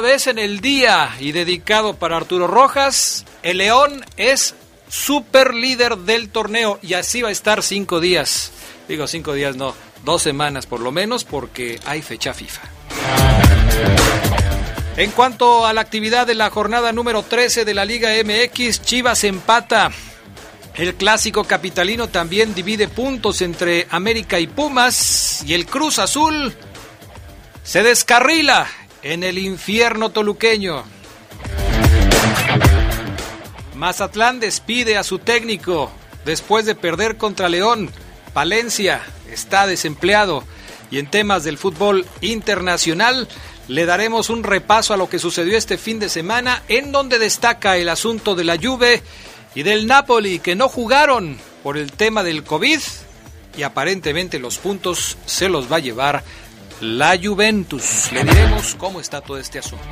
Vez en el día y dedicado para Arturo Rojas, el León es super líder del torneo y así va a estar cinco días. Digo cinco días, no, dos semanas por lo menos porque hay fecha FIFA. En cuanto a la actividad de la jornada número 13 de la Liga MX, Chivas empata. El clásico capitalino también divide puntos entre América y Pumas y el Cruz Azul se descarrila en el infierno toluqueño. Mazatlán despide a su técnico después de perder contra León. Palencia está desempleado y en temas del fútbol internacional le daremos un repaso a lo que sucedió este fin de semana en donde destaca el asunto de la Juve y del Napoli que no jugaron por el tema del COVID y aparentemente los puntos se los va a llevar la Juventus. Le diremos cómo está todo este asunto.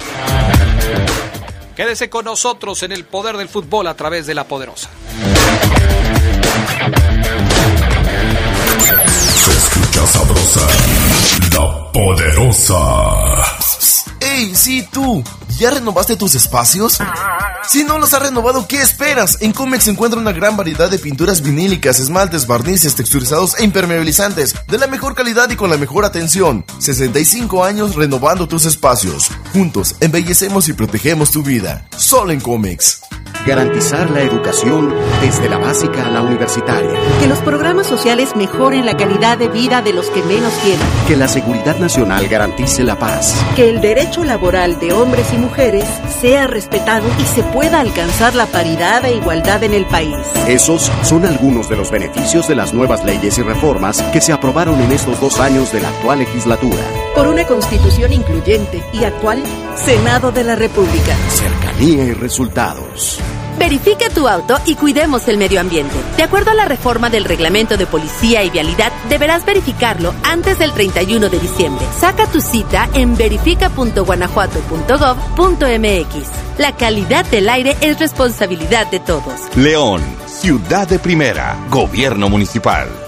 Quédese con nosotros en el poder del fútbol a través de la poderosa. Se escucha sabrosa, la poderosa. ¡Ey, sí tú! ¿Ya renovaste tus espacios? Si no los has renovado, ¿qué esperas? En Comex se encuentra una gran variedad de pinturas vinílicas, esmaltes, barnices, texturizados e impermeabilizantes, de la mejor calidad y con la mejor atención. 65 años renovando tus espacios. Juntos, embellecemos y protegemos tu vida. Solo en Comex. Garantizar la educación desde la básica a la universitaria. Que los programas sociales mejoren la calidad de vida de los que menos tienen. Que la seguridad nacional garantice la paz. Que el derecho laboral de hombres y mujeres sea respetado y se pueda alcanzar la paridad e igualdad en el país. Esos son algunos de los beneficios de las nuevas leyes y reformas que se aprobaron en estos dos años de la actual legislatura. Por una constitución incluyente y actual, Senado de la República. Cercanía y resultados. Verifica tu auto y cuidemos el medio ambiente. De acuerdo a la reforma del reglamento de policía y vialidad, deberás verificarlo antes del 31 de diciembre. Saca tu cita en verifica.guanajuato.gov.mx. La calidad del aire es responsabilidad de todos. León, ciudad de primera, gobierno municipal.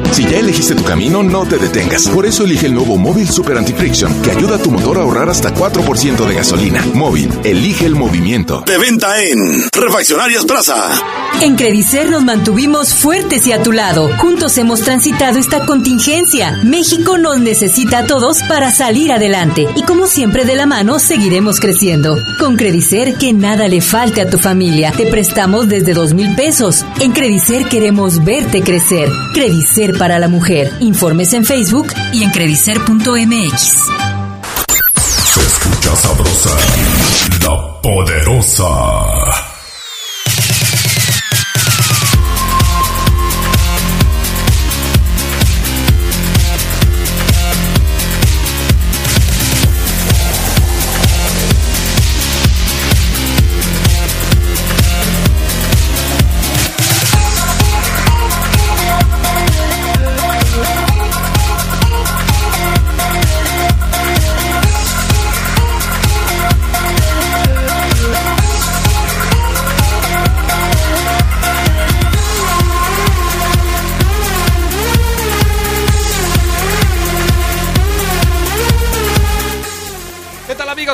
Si ya elegiste tu camino, no te detengas. Por eso elige el nuevo Móvil Super Anti-Friction, que ayuda a tu motor a ahorrar hasta 4% de gasolina. Móvil, elige el movimiento. De venta en Refaccionarias Plaza. En Credicer nos mantuvimos fuertes y a tu lado. Juntos hemos transitado esta contingencia. México nos necesita a todos para salir adelante. Y como siempre de la mano, seguiremos creciendo. Con Credicer, que nada le falte a tu familia. Te prestamos desde dos mil pesos. En Credicer queremos verte crecer. Credicer para la mujer. Informes en Facebook y en credicer.mx. Se escucha sabrosa, la poderosa.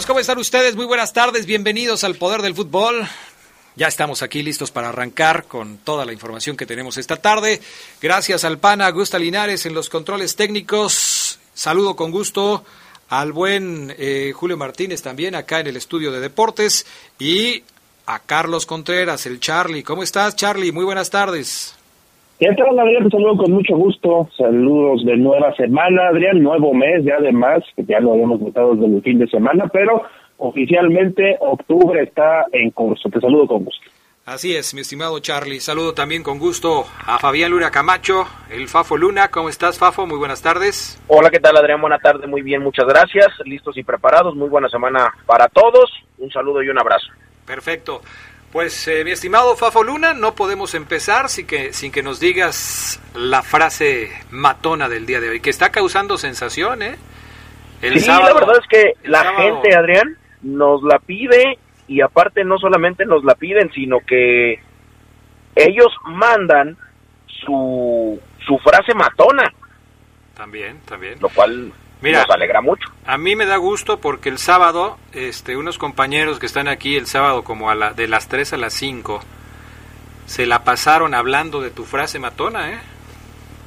¿Cómo están ustedes? Muy buenas tardes, bienvenidos al Poder del Fútbol. Ya estamos aquí listos para arrancar con toda la información que tenemos esta tarde. Gracias al PANA Augusta Linares en los controles técnicos. Saludo con gusto al buen eh, Julio Martínez también acá en el estudio de deportes y a Carlos Contreras, el Charlie. ¿Cómo estás, Charlie? Muy buenas tardes. ¿Qué tal, Adrián? Te saludo con mucho gusto. Saludos de nueva semana, Adrián. Nuevo mes, ya además, que ya lo habíamos votado desde el fin de semana, pero oficialmente octubre está en curso. Te saludo con gusto. Así es, mi estimado Charlie. Saludo también con gusto a Fabián Luna Camacho, el Fafo Luna. ¿Cómo estás, Fafo? Muy buenas tardes. Hola, ¿qué tal, Adrián? Buena tarde, muy bien, muchas gracias. Listos y preparados. Muy buena semana para todos. Un saludo y un abrazo. Perfecto. Pues, eh, mi estimado Fafo Luna, no podemos empezar sin que, sin que nos digas la frase matona del día de hoy, que está causando sensación, ¿eh? El sí, la verdad es que la gente, Adrián, nos la pide y aparte no solamente nos la piden, sino que ellos mandan su, su frase matona. También, también. Lo cual nos alegra mucho. A mí me da gusto porque el sábado, este, unos compañeros que están aquí el sábado como a la, de las 3 a las 5, se la pasaron hablando de tu frase matona, ¿eh?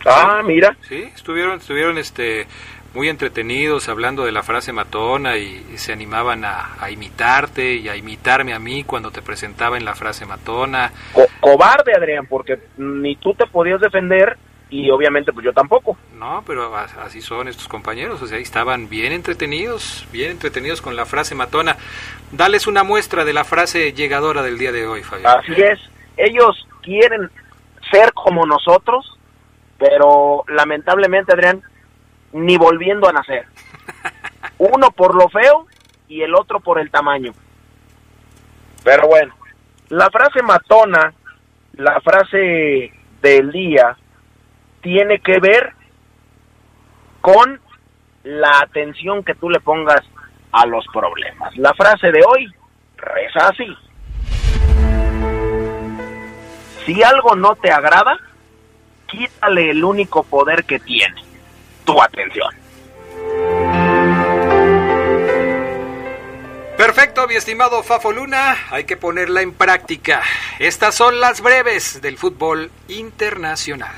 Ah, mira. Sí, estuvieron, estuvieron, este, muy entretenidos hablando de la frase matona y, se animaban a, imitarte y a imitarme a mí cuando te presentaba en la frase matona. cobarde, Adrián, porque ni tú te podías defender y obviamente pues yo tampoco. No, pero así son estos compañeros, o sea, estaban bien entretenidos, bien entretenidos con la frase matona. Dales una muestra de la frase llegadora del día de hoy, Fabián. Así es, ellos quieren ser como nosotros, pero lamentablemente, Adrián, ni volviendo a nacer. Uno por lo feo y el otro por el tamaño. Pero bueno, la frase matona, la frase del día, tiene que ver con la atención que tú le pongas a los problemas. La frase de hoy reza así. Si algo no te agrada, quítale el único poder que tiene tu atención. Perfecto, mi estimado Fafo Luna, hay que ponerla en práctica. Estas son las breves del fútbol internacional.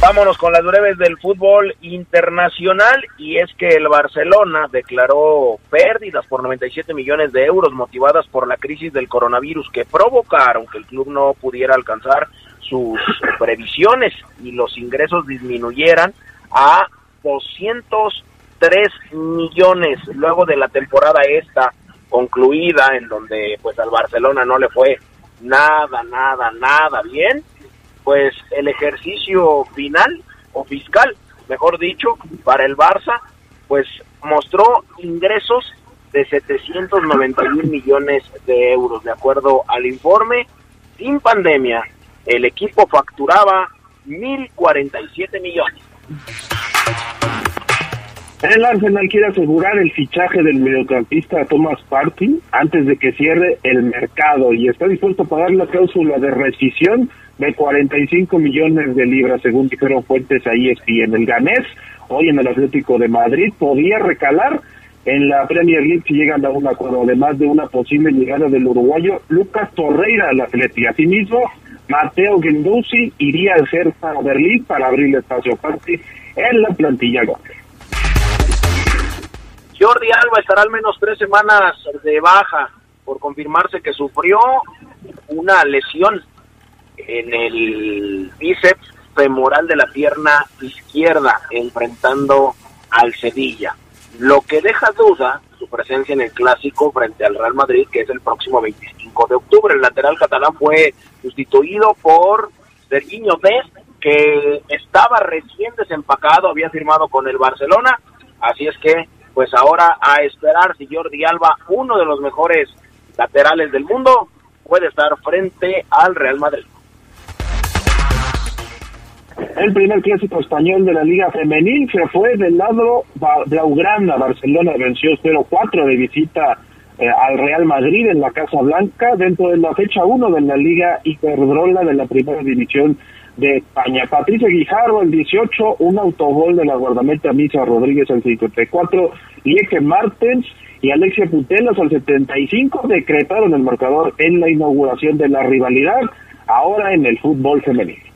Vámonos con las breves del fútbol internacional y es que el Barcelona declaró pérdidas por 97 millones de euros motivadas por la crisis del coronavirus que provocaron que el club no pudiera alcanzar sus previsiones y los ingresos disminuyeran a 203 millones luego de la temporada esta concluida en donde pues al Barcelona no le fue nada, nada, nada bien, pues el ejercicio final o fiscal, mejor dicho, para el Barça, pues mostró ingresos de 791 millones de euros, de acuerdo al informe, sin pandemia, el equipo facturaba 1.047 millones. El Arsenal quiere asegurar el fichaje del mediocampista Thomas Partey antes de que cierre el mercado y está dispuesto a pagar la cláusula de rescisión de 45 millones de libras, según dijeron fuentes ahí en el ganés. Hoy en el Atlético de Madrid podía recalar en la Premier League si llegan a un acuerdo, además de una posible llegada del uruguayo Lucas Torreira al Atlético. Asimismo, Mateo Gendouzi iría al Hertha Berlín para abrir espacio aparte en la plantilla Jordi Alba estará al menos tres semanas de baja por confirmarse que sufrió una lesión en el bíceps femoral de la pierna izquierda enfrentando al Sevilla, lo que deja duda su presencia en el clásico frente al Real Madrid, que es el próximo 25 de octubre. El lateral catalán fue sustituido por Serginho Dest, que estaba recién desempacado, había firmado con el Barcelona, así es que pues ahora a esperar si Jordi Alba, uno de los mejores laterales del mundo, puede estar frente al Real Madrid. El primer clásico español de la Liga Femenil se fue del lado Blaugrana. Barcelona venció 0-4 de visita eh, al Real Madrid en la Casa Blanca dentro de la fecha 1 de la Liga Iberdrola de la Primera División de España. Patricia Guijarro el 18, un autogol de la guardameta Misa Rodríguez el 54, Lieke Martens y Alexia Putelas al 75 decretaron el marcador en la inauguración de la rivalidad, ahora en el fútbol femenino.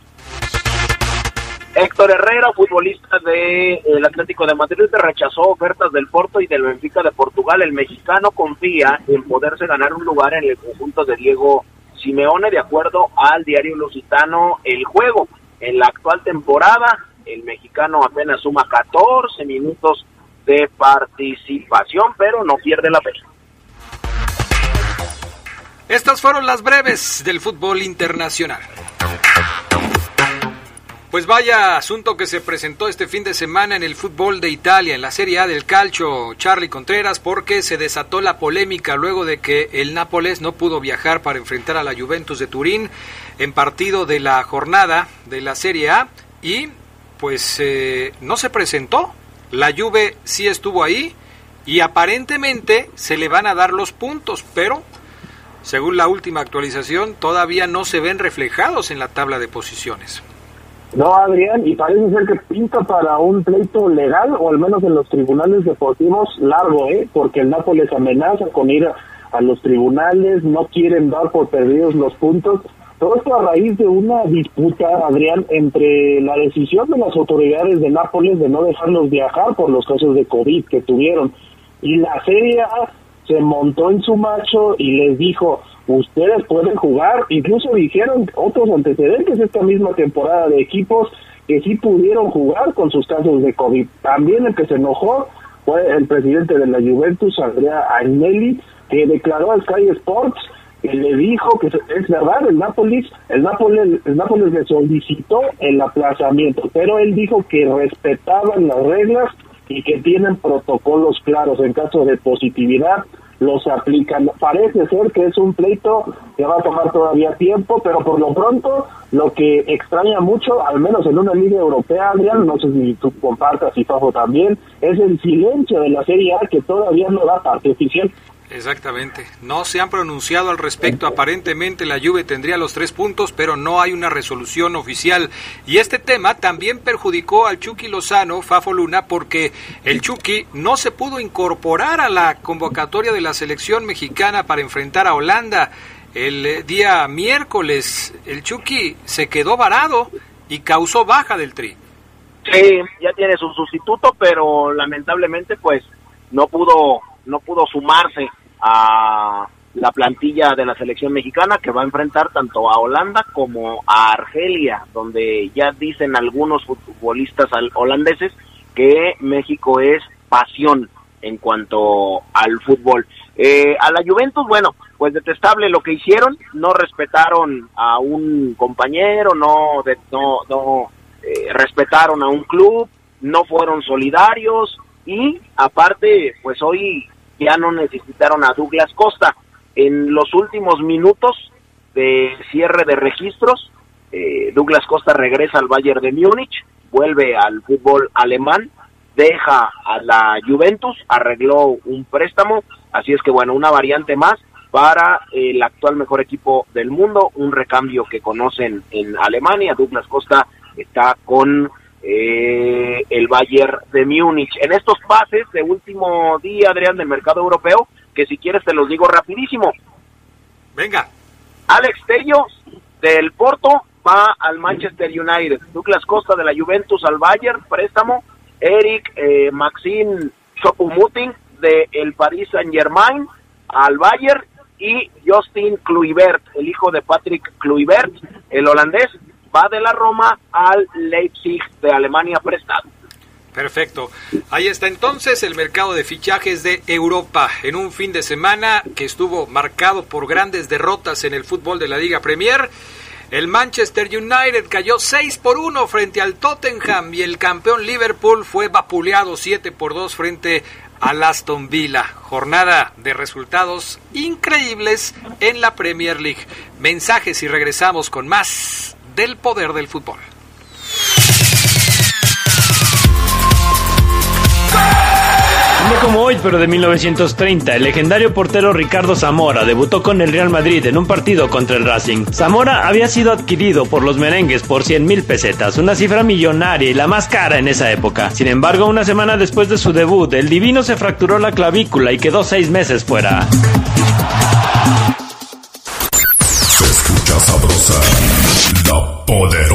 Héctor Herrera, futbolista del Atlético de Madrid, rechazó ofertas del Porto y del Benfica de Portugal. El mexicano confía en poderse ganar un lugar en el conjunto de Diego Simeone, de acuerdo al diario lusitano El Juego. En la actual temporada, el mexicano apenas suma 14 minutos de participación, pero no pierde la fe. Estas fueron las breves del fútbol internacional. Pues vaya asunto que se presentó este fin de semana en el fútbol de Italia, en la Serie A del Calcio, Charlie Contreras, porque se desató la polémica luego de que el Nápoles no pudo viajar para enfrentar a la Juventus de Turín en partido de la jornada de la Serie A y pues eh, no se presentó. La Juve sí estuvo ahí y aparentemente se le van a dar los puntos, pero según la última actualización todavía no se ven reflejados en la tabla de posiciones. No, Adrián, y parece ser que pinta para un pleito legal, o al menos en los tribunales deportivos, largo, ¿eh? Porque el Nápoles amenaza con ir a, los tribunales, no quieren dar por perdidos los puntos. Todo esto a raíz de una disputa, Adrián, entre la decisión de las autoridades de Nápoles de no dejarlos viajar por los casos de COVID que tuvieron y la Serie A se montó en su macho y les dijo, ustedes pueden jugar, incluso dijeron otros antecedentes esta misma temporada de equipos que sí pudieron jugar con sus casos de COVID. También el que se enojó fue el presidente de la Juventus, Andrea Agnelli, que declaró al Sky Sports que le dijo que es verdad, el Nápoles, el Nápoles, el Nápoles le solicitó el aplazamiento, pero él dijo que respetaban las reglas y que tienen protocolos claros en caso de positividad los aplican. Parece ser que es un pleito que va a tomar todavía tiempo, pero por lo pronto lo que extraña mucho, al menos en una liga europea, Adrián, no sé si tú compartas y Fafo también, es el silencio de la Serie A que todavía no da parte oficial. Exactamente. No se han pronunciado al respecto. Aparentemente la Juve tendría los tres puntos, pero no hay una resolución oficial. Y este tema también perjudicó al Chucky Lozano, Fafo Luna, porque el Chucky no se pudo incorporar a la convocatoria de la selección mexicana para enfrentar a Holanda. El eh, día miércoles el Chucky se quedó varado y causó baja del tri. Sí, ya tiene su sustituto, pero lamentablemente pues no pudo no pudo sumarse a la plantilla de la selección mexicana que va a enfrentar tanto a Holanda como a Argelia, donde ya dicen algunos futbolistas holandeses que México es pasión en cuanto al fútbol. Eh, a la Juventus, bueno, pues detestable lo que hicieron, no respetaron a un compañero, no, no, no eh, respetaron a un club, no fueron solidarios y aparte, pues hoy ya no necesitaron a Douglas Costa. En los últimos minutos de cierre de registros, eh, Douglas Costa regresa al Bayern de Múnich, vuelve al fútbol alemán, deja a la Juventus, arregló un préstamo, así es que bueno, una variante más para el actual mejor equipo del mundo, un recambio que conocen en Alemania, Douglas Costa está con eh, el Bayern de Múnich. En estos pases de último día, Adrián, del mercado europeo, que si quieres te los digo rapidísimo. Venga. Alex Tello del Porto va al Manchester United. Douglas Costa de la Juventus al Bayern, préstamo. Eric eh, Maxime Chopumuting de el Paris Saint Germain al Bayern y Justin Kluivert, el hijo de Patrick Kluivert, el holandés, va de la Roma al Leipzig de Alemania prestado. Perfecto. Ahí está entonces el mercado de fichajes de Europa en un fin de semana que estuvo marcado por grandes derrotas en el fútbol de la Liga Premier. El Manchester United cayó 6 por 1 frente al Tottenham y el campeón Liverpool fue vapuleado 7 por 2 frente al Aston Villa. Jornada de resultados increíbles en la Premier League. Mensajes y regresamos con más del poder del fútbol. como hoy, pero de 1930, el legendario portero Ricardo Zamora debutó con el Real Madrid en un partido contra el Racing. Zamora había sido adquirido por los merengues por 100 mil pesetas, una cifra millonaria y la más cara en esa época. Sin embargo, una semana después de su debut, el divino se fracturó la clavícula y quedó seis meses fuera.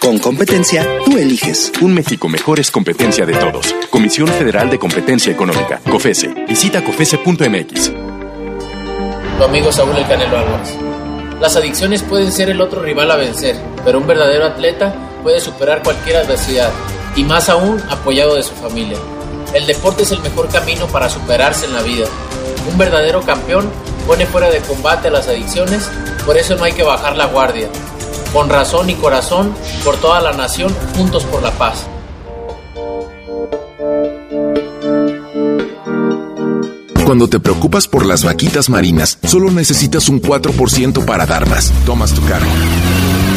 Con competencia, tú eliges. Un México mejor es competencia de todos. Comisión Federal de Competencia Económica. COFESE. Visita COFESE.mx. Tu amigo Saúl El Canelo Álvarez. Las adicciones pueden ser el otro rival a vencer, pero un verdadero atleta puede superar cualquier adversidad, y más aún apoyado de su familia. El deporte es el mejor camino para superarse en la vida. Un verdadero campeón pone fuera de combate a las adicciones, por eso no hay que bajar la guardia con razón y corazón, por toda la nación, juntos por la paz. Cuando te preocupas por las vaquitas marinas, solo necesitas un 4% para dar más. Tomas tu carro.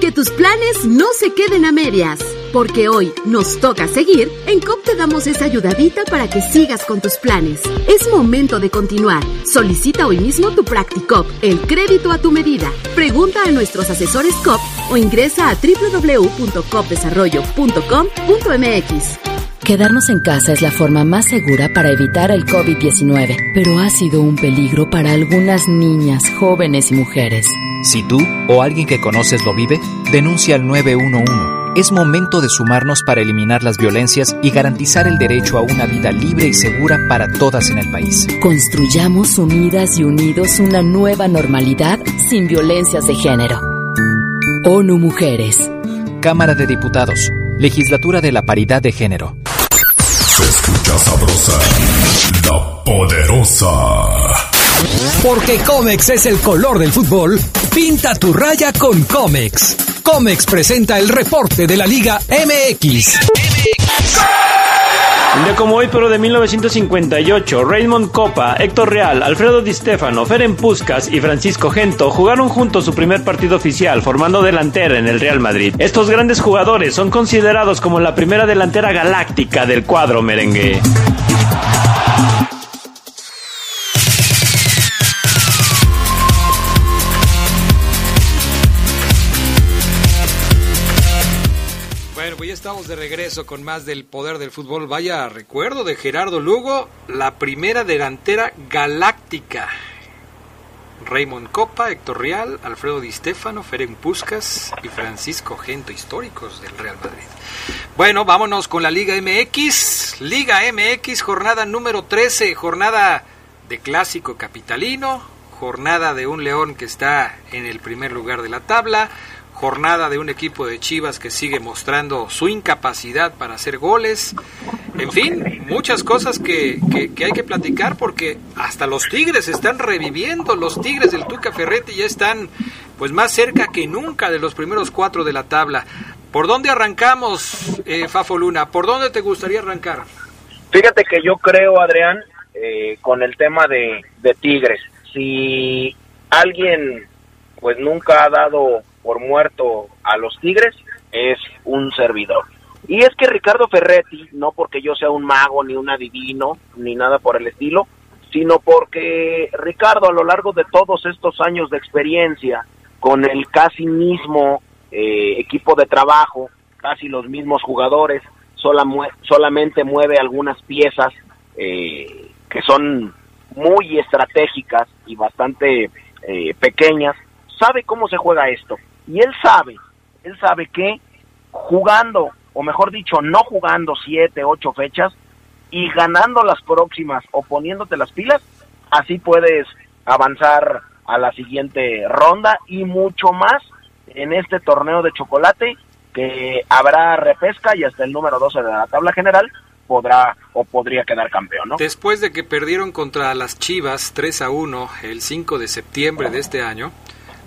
Que tus planes no se queden a medias. Porque hoy nos toca seguir, en COP te damos esa ayudadita para que sigas con tus planes. Es momento de continuar. Solicita hoy mismo tu Practicop, el crédito a tu medida. Pregunta a nuestros asesores COP o ingresa a www.copdesarrollo.com.mx. Quedarnos en casa es la forma más segura para evitar el COVID-19, pero ha sido un peligro para algunas niñas, jóvenes y mujeres. Si tú o alguien que conoces lo vive, denuncia al 911. Es momento de sumarnos para eliminar las violencias y garantizar el derecho a una vida libre y segura para todas en el país. Construyamos unidas y unidos una nueva normalidad sin violencias de género. ONU Mujeres. Cámara de Diputados. Legislatura de la Paridad de Género. Se escucha sabrosa, la poderosa. Porque Comex es el color del fútbol, pinta tu raya con Comex. Comex presenta el reporte de la Liga MX. Un día como hoy, pero de 1958, Raymond Copa, Héctor Real, Alfredo Di Stefano, Feren Puskas y Francisco Gento jugaron juntos su primer partido oficial, formando delantera en el Real Madrid. Estos grandes jugadores son considerados como la primera delantera galáctica del cuadro merengue. De regreso con más del poder del fútbol. Vaya recuerdo de Gerardo Lugo, la primera delantera galáctica. Raymond Copa, Héctor Real, Alfredo Di Stefano, Ferenc Puskas y Francisco Gento, históricos del Real Madrid. Bueno, vámonos con la Liga MX. Liga MX, jornada número 13, jornada de clásico capitalino, jornada de un León que está en el primer lugar de la tabla, jornada de un equipo de Chivas que sigue mostrando su incapacidad para hacer goles. En fin, muchas cosas que, que, hay que platicar porque hasta los Tigres están reviviendo. Los Tigres del Tuca Ferretti ya están pues más cerca que nunca de los primeros cuatro de la tabla. ¿Por dónde arrancamos, eh, Fafo Luna? ¿Por dónde te gustaría arrancar? Fíjate que yo creo, Adrián, eh, con el tema de, de Tigres, si alguien pues nunca ha dado por muerto a los Tigres es un servidor. Y es que Ricardo Ferretti, no porque yo sea un mago, ni un adivino, ni nada por el estilo, sino porque Ricardo a lo largo de todos estos años de experiencia, con el casi mismo eh, equipo de trabajo, casi los mismos jugadores, solamente mueve algunas piezas eh, que son muy estratégicas y bastante eh, pequeñas, sabe cómo se juega esto. Y él sabe, él sabe que jugando, o mejor dicho, no jugando siete, ocho fechas y ganando las próximas o poniéndote las pilas, así puedes avanzar a la siguiente ronda y mucho más en este torneo de chocolate que habrá repesca y hasta el número 12 de la tabla general podrá o podría quedar campeón, ¿no? Después de que perdieron contra las Chivas 3 a 1 el 5 de septiembre de este año,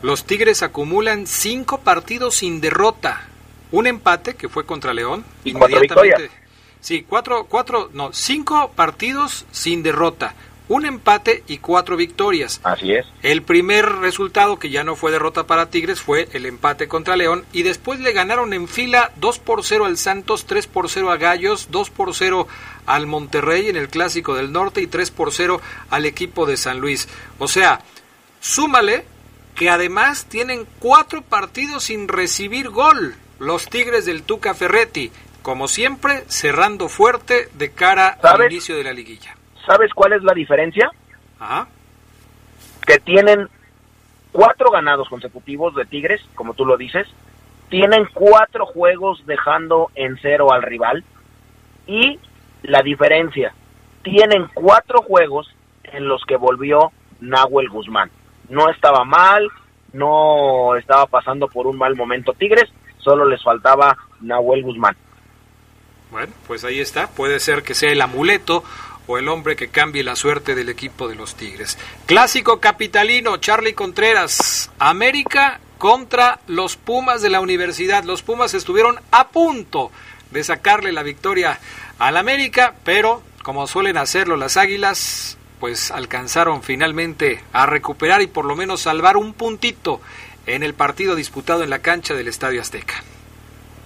los Tigres acumulan cinco partidos sin derrota. Un empate que fue contra León. Y cuatro victorias. Sí, cuatro, cuatro, no, cinco partidos sin derrota un empate y cuatro victorias. Así es. El primer resultado, que ya no fue derrota para Tigres, fue el empate contra León y después le ganaron en fila 2 por 0 al Santos, 3 por 0 a Gallos, 2 por 0 al Monterrey en el Clásico del Norte y 3 por 0 al equipo de San Luis. O sea, súmale que además tienen cuatro partidos sin recibir gol los Tigres del Tuca Ferretti, como siempre cerrando fuerte de cara al inicio de la liguilla. ¿Sabes cuál es la diferencia? Que tienen cuatro ganados consecutivos de Tigres, como tú lo dices. Tienen cuatro juegos dejando en cero al rival. Y la diferencia, tienen cuatro juegos en los que volvió Nahuel Guzmán. No estaba mal, no estaba pasando por un mal momento Tigres, solo les faltaba Nahuel Guzmán. Bueno, pues ahí está, puede ser que sea el amuleto o el hombre que cambie la suerte del equipo de los Tigres. Clásico capitalino, Charlie Contreras, América contra los Pumas de la universidad. Los Pumas estuvieron a punto de sacarle la victoria al América, pero como suelen hacerlo las Águilas, pues alcanzaron finalmente a recuperar y por lo menos salvar un puntito en el partido disputado en la cancha del Estadio Azteca.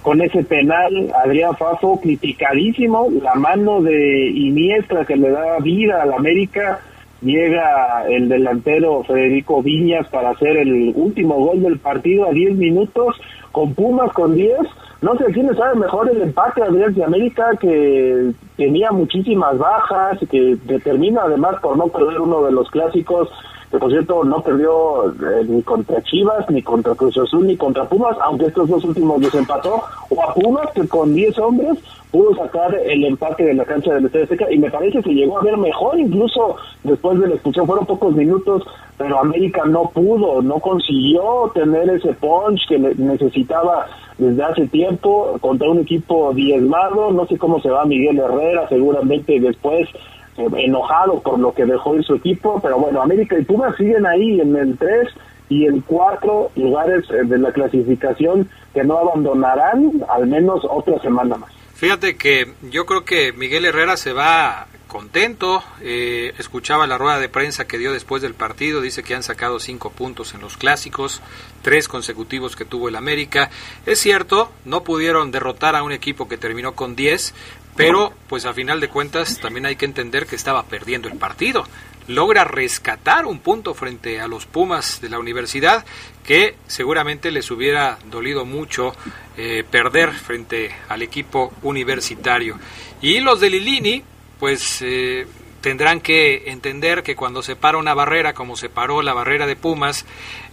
Con ese penal, Adrián Fafo criticadísimo, la mano de Iniestra que le da vida al América, llega el delantero Federico Viñas para hacer el último gol del partido a 10 minutos, con Pumas con 10, no sé quién sabe mejor el empate Adrián de América que tenía muchísimas bajas, que determina además por no perder uno de los clásicos que por cierto no perdió eh, ni contra Chivas, ni contra Cruz Azul, ni contra Pumas, aunque estos dos últimos los empató, o a Pumas que con 10 hombres pudo sacar el empate de la cancha del Estadio Seca y me parece que llegó a ver mejor incluso después de la expulsión, fueron pocos minutos, pero América no pudo, no consiguió tener ese punch que necesitaba desde hace tiempo contra un equipo diezmado, no sé cómo se va Miguel Herrera, seguramente después enojado por lo que dejó en su equipo, pero bueno, América y Pumas siguen ahí en el 3 y el 4 lugares eh, de la clasificación que no abandonarán al menos otra semana más. Fíjate que yo creo que Miguel Herrera se va contento. Eh, escuchaba la rueda de prensa que dio después del partido. Dice que han sacado cinco puntos en los clásicos, tres consecutivos que tuvo el América. Es cierto, no pudieron derrotar a un equipo que terminó con 10, pero, pues a final de cuentas, también hay que entender que estaba perdiendo el partido. Logra rescatar un punto frente a los Pumas de la universidad, que seguramente les hubiera dolido mucho eh, perder frente al equipo universitario. Y los de Lilini, pues eh, tendrán que entender que cuando se para una barrera, como se paró la barrera de Pumas,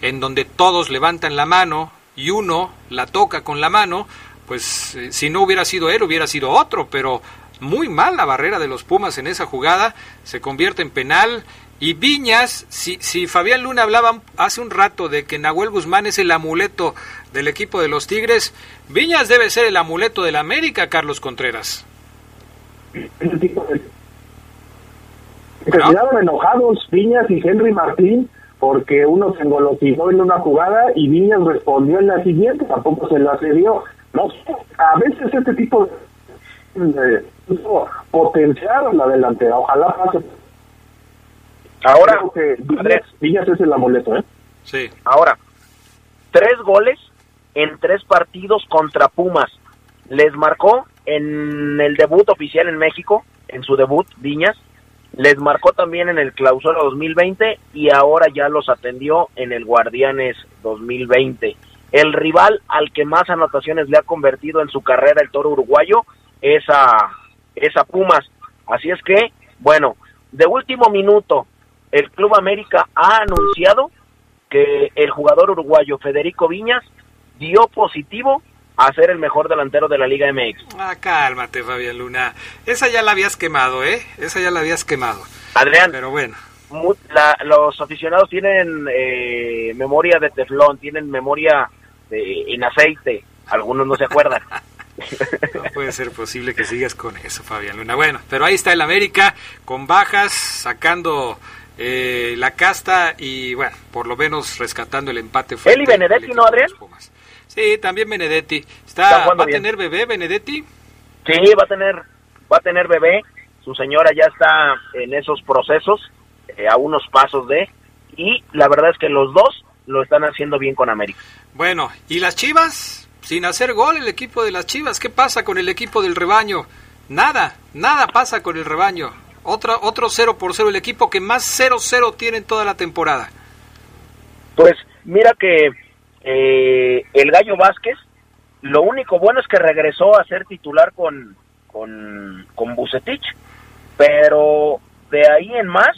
en donde todos levantan la mano y uno la toca con la mano, pues eh, si no hubiera sido él, hubiera sido otro, pero muy mal la barrera de los Pumas en esa jugada, se convierte en penal. Y Viñas, si, si Fabián Luna hablaba hace un rato de que Nahuel Guzmán es el amuleto del equipo de los Tigres, Viñas debe ser el amuleto del América, Carlos Contreras. Quedaron enojados Viñas y Henry Martín porque uno se engolosinó en una jugada y Viñas respondió en la siguiente, tampoco se lo accedió. No a veces este tipo de, potenciar la delantera, ojalá pase. Ahora, que Villas es el amuleto, ¿eh? Sí. Ahora, tres goles en tres partidos contra Pumas. Les marcó en el debut oficial en México, en su debut, Viñas. Les marcó también en el Clausura 2020 y ahora ya los atendió en el Guardianes 2020. El rival al que más anotaciones le ha convertido en su carrera el toro uruguayo es a, Pumas. Así es que, bueno, de último minuto, el Club América ha anunciado que el jugador uruguayo Federico Viñas dio positivo a ser el mejor delantero de la Liga MX. Ah, cálmate, Fabián Luna. Esa ya la habías quemado, ¿eh? Esa ya la habías quemado. Adrián. Pero bueno. la- los aficionados tienen eh, memoria de teflón, tienen memoria de- en aceite, algunos no se acuerdan. No puede ser posible que sigas con eso, Fabián Luna. Bueno, pero ahí está el América con bajas, sacando eh, la casta y, bueno, por lo menos rescatando el empate. Él y Benedetti, ¿no, Adrián? Sí, también Benedetti. Está ¿Va a bien. tener bebé Benedetti? Sí, va a tener, va a tener bebé. Su señora ya está en esos procesos, eh, a unos pasos de, y la verdad es que los dos lo están haciendo bien con América. Bueno, ¿y las Chivas? Sin hacer gol el equipo de las Chivas. ¿Qué pasa con el equipo del rebaño? Nada, nada pasa con el rebaño. Otra, otro 0 por 0, el equipo que más 0-0 tiene en toda la temporada. Pues mira que eh, el Gallo Vázquez, lo único bueno es que regresó a ser titular con, con, con Bucetich, pero de ahí en más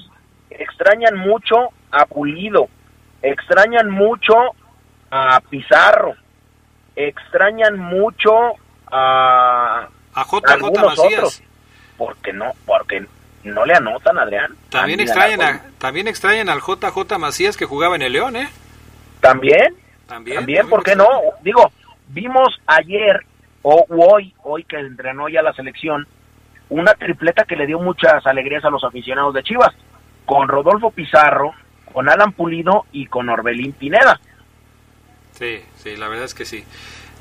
extrañan mucho a Pulido, extrañan mucho a Pizarro, extrañan mucho a, A JJ algunos Macías. otros, porque no, porque no le anotan, Adrián. También extrañan, a, también extrañan al JJ Macías que jugaba en el León, ¿eh? También, También. también, ¿por qué no? Digo, vimos ayer o hoy, hoy que entrenó ya la selección, una tripleta que le dio muchas alegrías a los aficionados de Chivas, con Rodolfo Pizarro, con Alan Pulido y con Orbelín Pineda. Sí, sí, la verdad es que sí.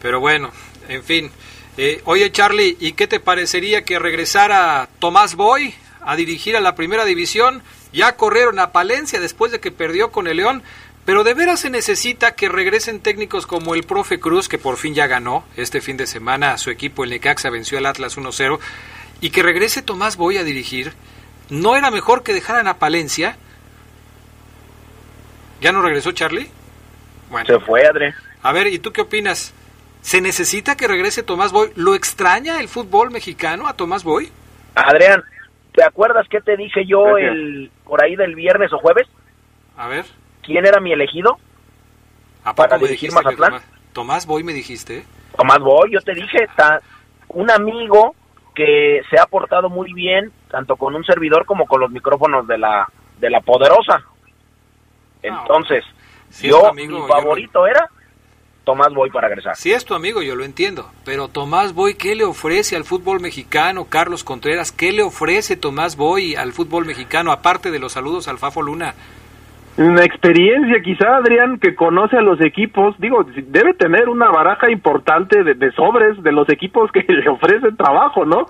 Pero bueno, en fin. Eh, oye, Charlie, ¿y qué te parecería que regresara Tomás Boy a dirigir a la primera división? Ya corrieron a Palencia después de que perdió con el León. Pero de veras se necesita que regresen técnicos como el profe Cruz, que por fin ya ganó este fin de semana. Su equipo, el Necaxa, venció al Atlas 1-0. Y que regrese Tomás Boy a dirigir. ¿No era mejor que dejaran a Palencia? ¿Ya no regresó Charlie? Bueno. Se fue, Adre. A ver, ¿y tú qué opinas? ¿Se necesita que regrese Tomás Boy? ¿Lo extraña el fútbol mexicano a Tomás Boy? Adrián, ¿te acuerdas qué te dije yo Gracias. el por ahí del viernes o jueves? A ver. ¿Quién era mi elegido? ¿A poco Para me dirigir dijiste que Mazatlán. Tomás, Tomás Boy me dijiste? Tomás Boy, yo te dije, está un amigo que se ha portado muy bien, tanto con un servidor como con los micrófonos de la, de la poderosa. Entonces, Si es tu yo, amigo, mi yo favorito era Tomás Boy para regresar. Si es tu amigo, yo lo entiendo. Pero Tomás Boy, ¿qué le ofrece al fútbol mexicano? Carlos Contreras, ¿qué le ofrece Tomás Boy al fútbol mexicano? Aparte de los saludos al Fafo Luna. Una experiencia quizá, Adrián, que conoce a los equipos, digo, debe tener una baraja importante de, de sobres de los equipos que le ofrecen trabajo, ¿no?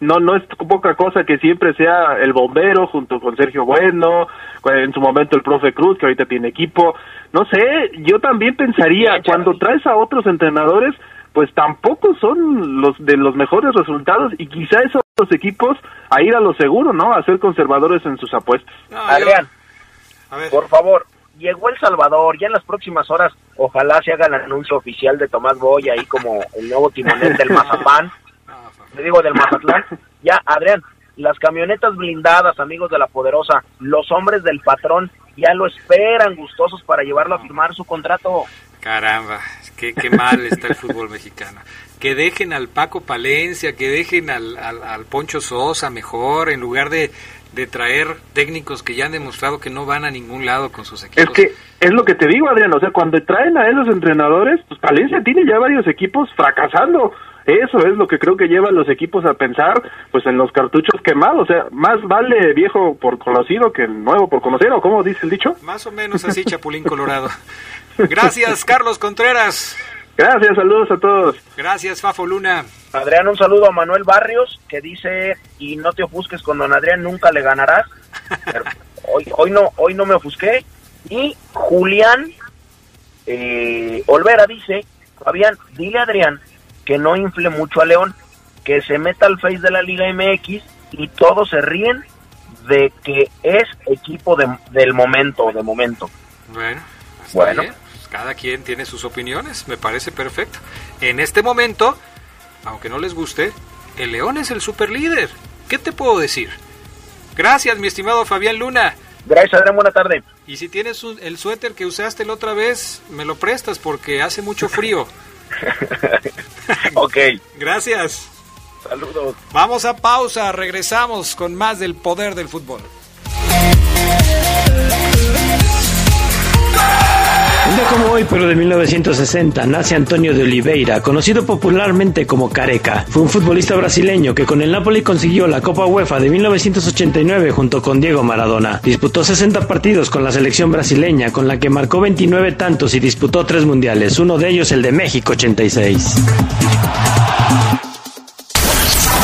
No, no es poca cosa que siempre sea el bombero junto con Sergio Bueno, en su momento el profe Cruz, que ahorita tiene equipo. No sé, yo también pensaría, cuando traes a otros entrenadores, pues tampoco son los de los mejores resultados y quizá esos equipos a ir a lo seguro, ¿no? A ser conservadores en sus apuestas. Adrián, por favor, llegó El Salvador, ya en las próximas horas ojalá se haga el anuncio oficial de Tomás Boy ahí como el nuevo timonel del Mazapán, digo del Mazatlán. Ya, Adrián, las camionetas blindadas, amigos de la Poderosa, los hombres del patrón ya lo esperan gustosos para llevarlo a firmar su contrato. Caramba, qué, qué mal está el fútbol mexicano. Que dejen al Paco Palencia, que dejen al, al, al Poncho Sosa mejor, en lugar de, de traer técnicos que ya han demostrado que no van a ningún lado con sus Es equipos. que es lo que te digo, Adrián, o sea, cuando traen a esos entrenadores, pues Palencia tiene ya varios equipos fracasando. Eso es lo que creo que lleva a los equipos a pensar, pues en los cartuchos quemados, o sea, más vale viejo por conocido que nuevo por conocer, o como dice el dicho. Más o menos así, Chapulín Colorado. Gracias, Carlos Contreras. Gracias, saludos a todos. Gracias, Fafo Luna. Adrián, un saludo a Manuel Barrios que dice, y no te ofusques con don Adrián, nunca le ganarás. Pero hoy, hoy, no, hoy no me ofusqué. Y Julián eh, Olvera dice, Fabián, dile a Adrián que no infle mucho a León, que se meta al face de la Liga MX y todos se ríen de que es equipo de- del momento, de momento. Bueno, está Bueno. bien. Pues cada quien tiene sus opiniones, me parece perfecto. En este momento, aunque no les guste, el León es el super líder. ¿Qué te puedo decir? Gracias, mi estimado Fabián Luna. Gracias, Adrián, buena tarde. Y si tienes un- el suéter que usaste la otra vez, me lo prestas porque hace mucho frío. ok. Gracias. Saludos. Vamos a pausa, regresamos con más del poder del fútbol. Un día como hoy, pero de 1960, nace Antonio de Oliveira, conocido popularmente como Careca. Fue un futbolista brasileño que con el Napoli consiguió la Copa UEFA de 1989 junto con Diego Maradona. Disputó 60 partidos con la selección brasileña, con la que marcó 29 tantos y disputó tres mundiales, uno de ellos el de México 86.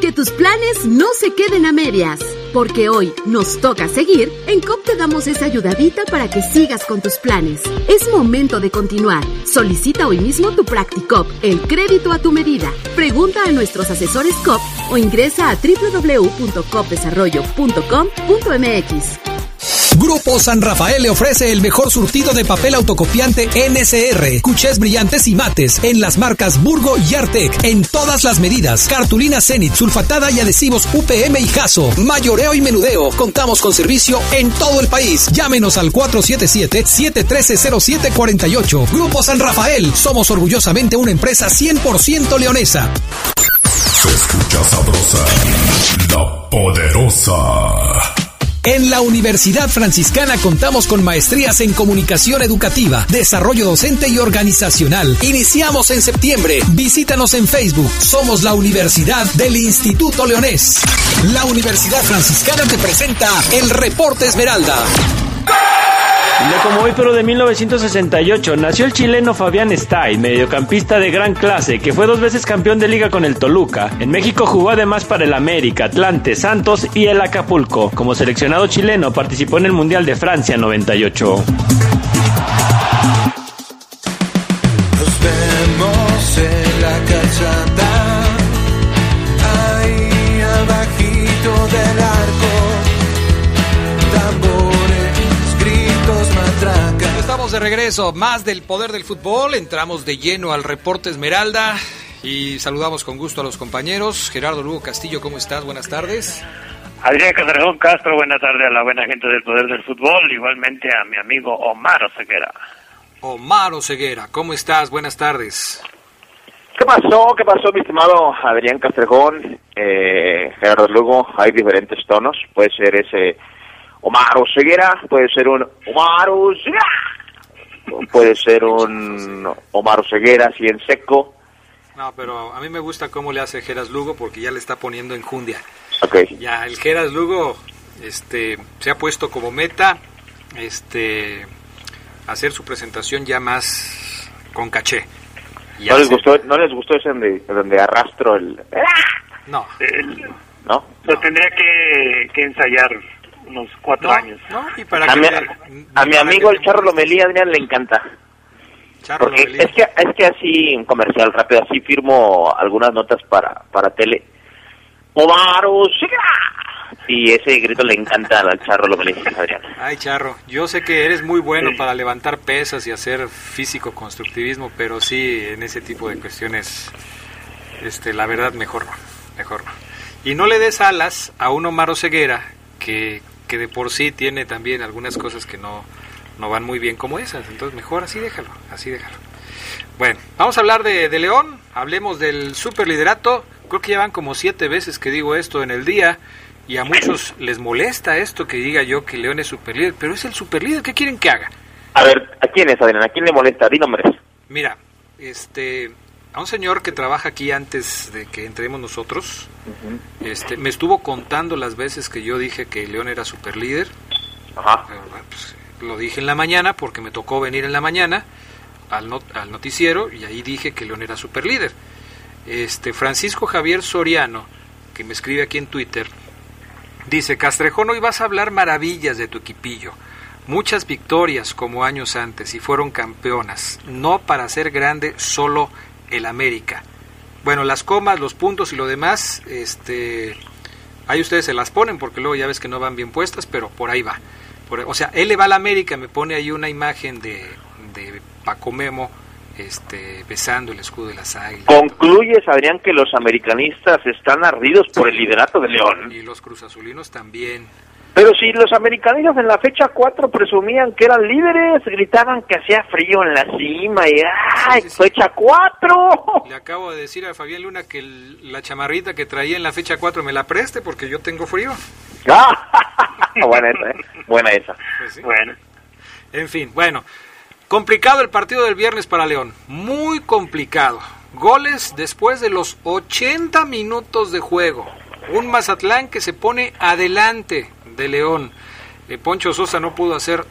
Que tus planes no se queden a medias, porque hoy nos toca seguir. En COP te damos esa ayudadita para que sigas con tus planes. Es momento de continuar. Solicita hoy mismo tu Practicop, el crédito a tu medida. Pregunta a nuestros asesores COP o ingresa a www.copdesarrollo.com.mx. Grupo San Rafael le ofrece el mejor surtido de papel autocopiante NSR, cuchés brillantes y mates en las marcas Burgo y Artec en todas las medidas. Cartulina Zenit, sulfatada y adhesivos UPM y Jaso. Mayoreo y menudeo. Contamos con servicio en todo el país. Llámenos al 477-713-0748. Grupo San Rafael. Somos orgullosamente una empresa 100% leonesa. Se escucha sabrosa, la poderosa. En la Universidad Franciscana contamos con maestrías en comunicación educativa, desarrollo docente y organizacional. Iniciamos en septiembre. Visítanos en Facebook. Somos la Universidad del Instituto Leonés. La Universidad Franciscana te presenta el Reporte Esmeralda. Un día como hoy, pero de 1968, nació el chileno Fabián Stay, mediocampista de gran clase, que fue dos veces campeón de liga con el Toluca. En México jugó además para el América, Atlante, Santos y el Acapulco. Como seleccionado chileno participó en el Mundial de Francia 98. Nos vemos en la ahí del Estamos de regreso, más del poder del fútbol, entramos de lleno al reporte Esmeralda y saludamos con gusto a los compañeros. Gerardo Lugo Castillo, ¿cómo estás? Buenas tardes. Adrián Castrejón Castro, buena tarde a la buena gente del Poder del Fútbol, igualmente a mi amigo Omar Oseguera. Omar Oseguera, ¿cómo estás? Buenas tardes. ¿Qué pasó? ¿Qué pasó, mi estimado Adrián Castrejón? Eh, Gerardo Lugo, hay diferentes tonos. Puede ser ese Omar Oseguera, puede ser un Omar Oseguera, puede ser un Omar Oseguera así en seco. No, pero a mí me gusta cómo le hace Geras Lugo porque ya le está poniendo enjundia. Ok. Ya el Geras Lugo este, se ha puesto como meta este, hacer su presentación ya más con caché. Ya ¿No les, se- gustó, ¿No les gustó ese donde, donde arrastro el... No. ¿No? Lo tendría que, que ensayar unos cuatro años. No, y para A que mi, a mi amigo el Charro Lomelí, Adrián, le encanta. Charro Porque Lomelí. es que, es que así, un comercial rápido, así firmo algunas notas para, para tele. Oseguera. Y ese grito le encanta al Charro Lomelí, Adrián. Ay, Charro, yo sé que eres muy bueno para levantar pesas y hacer físico constructivismo, pero sí en ese tipo de cuestiones, este, la verdad mejor no, mejor no. Y no le des alas a un Omar Ceguera que, que de por sí tiene también algunas cosas que no, no van muy bien como esas, entonces mejor así déjalo, así déjalo. Bueno, vamos a hablar de, de León, hablemos del superliderato, creo que ya van como siete veces que digo esto en el día, y a muchos les molesta esto que diga yo que León es superlíder, pero es el superlíder, ¿qué quieren que haga? A ver, ¿a quién es, Adrián? ¿A quién le molesta? Di nombres. Mira, este, a un señor que trabaja aquí antes de que entremos nosotros, este, me estuvo contando las veces que yo dije que León era superlíder. Ajá. Eh, pues, lo dije en la mañana porque me tocó venir en la mañana al, not- al noticiero y ahí dije que León era superlíder. Este, Francisco Javier Soriano, que me escribe aquí en Twitter, dice, Castrejón, hoy vas a hablar maravillas de tu equipillo. Muchas victorias como años antes y fueron campeonas. No para ser grande solo el América. Bueno, las comas, los puntos y lo demás, este, ahí ustedes se las ponen porque luego ya ves que no van bien puestas, pero por ahí va. Por- o sea, él le va al América, me pone ahí una imagen de, de Paco Memo este, besando el escudo de las águilas. Concluyes, Adrián, que los americanistas están ardidos por el liderato de León. Y los cruzazulinos también. Pero si los americanistas en la fecha 4 presumían que eran líderes, gritaban que hacía frío en la cima y ¡ay, fecha 4! Le acabo de decir a Fabián Luna que el- la chamarrita que traía en la fecha 4 me la preste porque yo tengo frío. buena esa, ¿eh? Buena esa. Bueno. En fin, bueno. Complicado el partido del viernes para León. Muy complicado. Goles después de los 80 minutos de juego. Un Mazatlán que se pone adelante de León. Eh, Poncho Sosa no pudo hacer...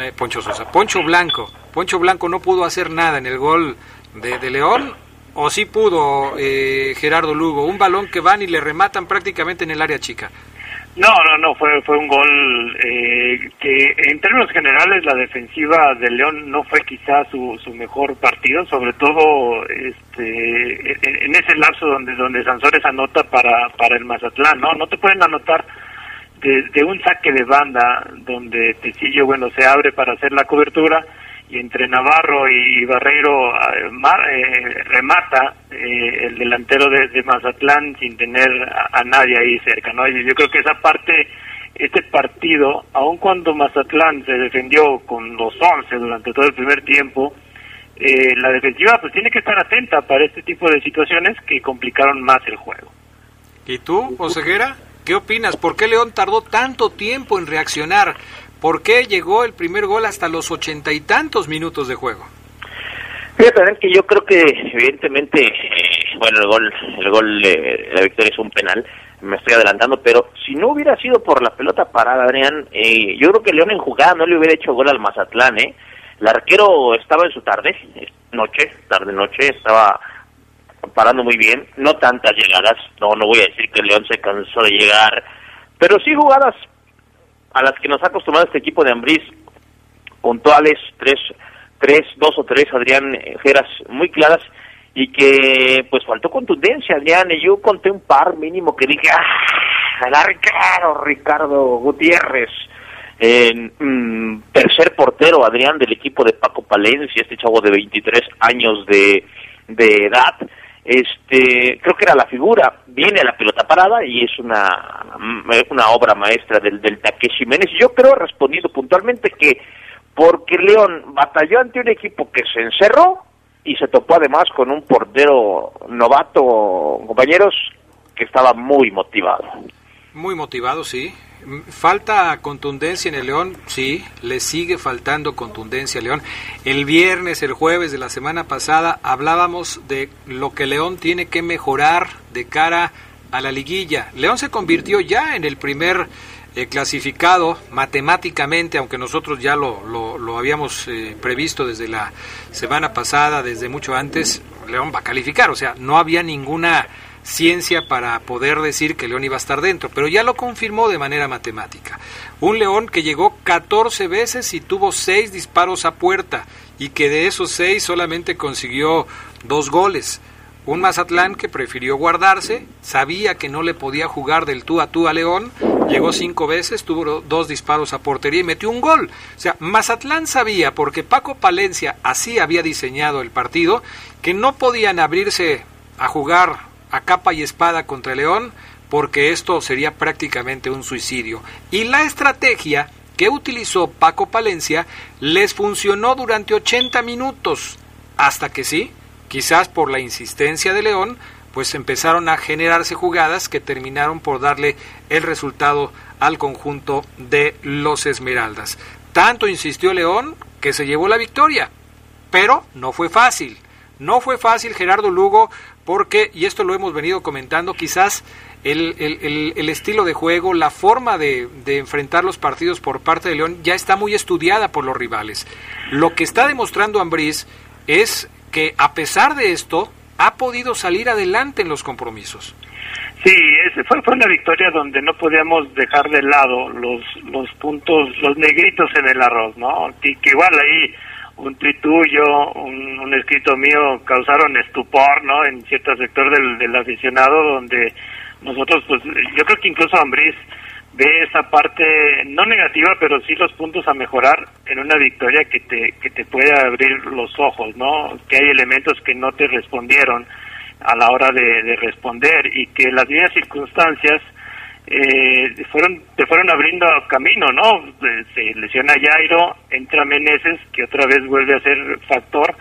eh, Poncho Sosa. Poncho Blanco. Poncho Blanco no pudo hacer nada en el gol de, de León. O sí pudo eh, Gerardo Lugo. Un balón que van y le rematan prácticamente en el área chica. No, no, no, fue, fue un gol eh, que en términos generales la defensiva de León no fue quizás su, su mejor partido, sobre todo este, en, en ese lapso donde, donde Sansores anota para, para el Mazatlán, ¿no? No te pueden anotar de, de un saque de banda donde Tecillo, bueno, se abre para hacer la cobertura y entre Navarro y Barreiro eh, mar- eh, remata eh, el delantero de, de Mazatlán sin tener a, a nadie ahí cerca, ¿no? Y yo creo que esa parte, este partido, aun cuando Mazatlán se defendió con los 11 durante todo el primer tiempo, eh, la defensiva pues tiene que estar atenta para este tipo de situaciones que complicaron más el juego. ¿Y tú, Oseguera? ¿Qué opinas? ¿Por qué León tardó tanto tiempo en reaccionar? ¿Por qué llegó el primer gol hasta los ochenta y tantos minutos de juego? Fíjate, que yo creo que evidentemente, eh, bueno, el gol, el gol de la victoria es un penal, me estoy adelantando, pero si no hubiera sido por la pelota parada, Adrián, eh, yo creo que León en jugada no le hubiera hecho gol al Mazatlán, ¿eh? El arquero estaba en su tarde, eh, noche, tarde-noche, estaba parando muy bien, no tantas llegadas, no, no voy a decir que León se cansó de llegar, pero sí jugadas a las que nos ha acostumbrado este equipo de Ambriz, puntuales, tres, tres, dos o tres, Adrián, eh, Geras, muy claras, y que pues faltó contundencia, Adrián, y yo conté un par mínimo que dije, ¡ah! la Ricardo, Ricardo Gutiérrez, mm, tercer portero, Adrián, del equipo de Paco Palencia, este chavo de 23 años de, de edad, este creo que era la figura viene a la pelota parada y es una mm, una obra maestra del del Takeshi Jiménez. Yo creo respondiendo puntualmente que porque León batalló ante un equipo que se encerró y se topó además con un portero novato compañeros que estaba muy motivado Muy motivado, sí. Falta contundencia en el León, sí, le sigue faltando contundencia a León. El viernes, el jueves de la semana pasada hablábamos de lo que León tiene que mejorar de cara a la liguilla. León se convirtió ya en el primer eh, clasificado matemáticamente, aunque nosotros ya lo, lo, lo habíamos eh, previsto desde la semana pasada, desde mucho antes, León va a calificar, o sea, no había ninguna ciencia para poder decir que León iba a estar dentro, pero ya lo confirmó de manera matemática. Un León que llegó 14 veces y tuvo 6 disparos a puerta y que de esos 6 solamente consiguió dos goles. Un Mazatlán que prefirió guardarse, sabía que no le podía jugar del tú a tú a León, llegó cinco veces, tuvo dos disparos a portería y metió un gol. O sea, Mazatlán sabía, porque Paco Palencia así había diseñado el partido, que no podían abrirse a jugar a capa y espada contra León, porque esto sería prácticamente un suicidio. Y la estrategia que utilizó Paco Palencia les funcionó durante 80 minutos, hasta que sí, quizás por la insistencia de León, pues empezaron a generarse jugadas que terminaron por darle el resultado al conjunto de los Esmeraldas. Tanto insistió León que se llevó la victoria, pero no fue fácil. No fue fácil Gerardo Lugo porque, y esto lo hemos venido comentando, quizás el, el- el- estilo de juego, la forma de, de enfrentar los partidos por parte de León ya está muy estudiada por los rivales. Lo que está demostrando Ambriz es que a pesar de esto ha podido salir adelante en los compromisos. Sí, ese fue, fue una victoria donde no podíamos dejar de lado los, los puntos, los negritos en el arroz, ¿no? Que igual ahí un tuit tuyo, un, escrito mío causaron estupor, ¿no? En cierto sector del, del aficionado donde nosotros, pues, yo creo que incluso Ambriz ve esa parte no negativa, pero sí los puntos a mejorar en una victoria que te, que te puede abrir los ojos, ¿no? Que hay elementos que no te respondieron a la hora de, responder y que las mismas circunstancias eh, fueron te fueron abriendo camino, ¿no? Eh, se lesiona Jairo, entra Meneses, que otra vez vuelve a ser factor,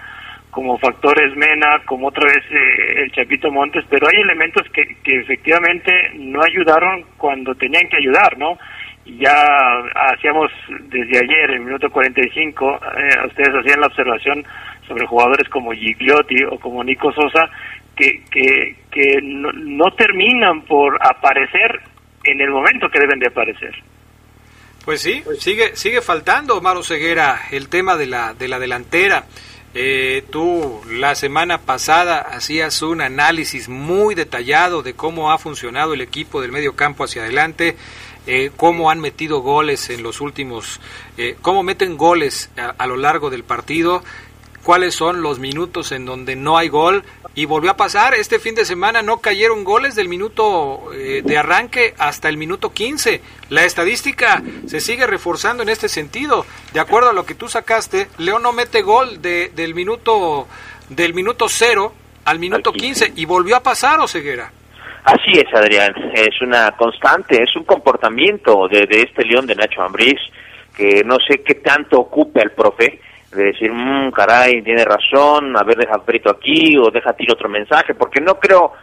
como factor Mena, como otra vez eh, el Chapito Montes, pero hay elementos que, que efectivamente no ayudaron cuando tenían que ayudar, ¿no? ya hacíamos desde ayer, en el minuto 45, eh, ustedes hacían la observación sobre jugadores como Gigliotti o como Nico Sosa, que, que, que no, terminan por aparecer en el momento que deben de aparecer. Pues sí, sigue, sigue faltando, Maro Ceguera, el tema de la, de la delantera. Eh, tú la semana pasada hacías un análisis muy detallado de cómo ha funcionado el equipo del medio campo hacia adelante eh, cómo han metido goles en los últimos, eh, cómo meten goles a, lo largo del partido, cuáles son los minutos en donde no hay gol. Y volvió a pasar, este fin de semana no cayeron goles del minuto eh, de arranque hasta el minuto 15. La estadística se sigue reforzando en este sentido. De acuerdo a lo que tú sacaste, León no mete gol de, del minuto del minuto 0 al minuto 15 y volvió a pasar, Oseguera. Así es, Adrián, es una constante, es un comportamiento de, este León de Nacho Ambriz, que no sé qué tanto ocupe al profe, de decir, mmm, caray, tiene razón, a ver, deja frito aquí o deja tiro otro mensaje, porque no creo,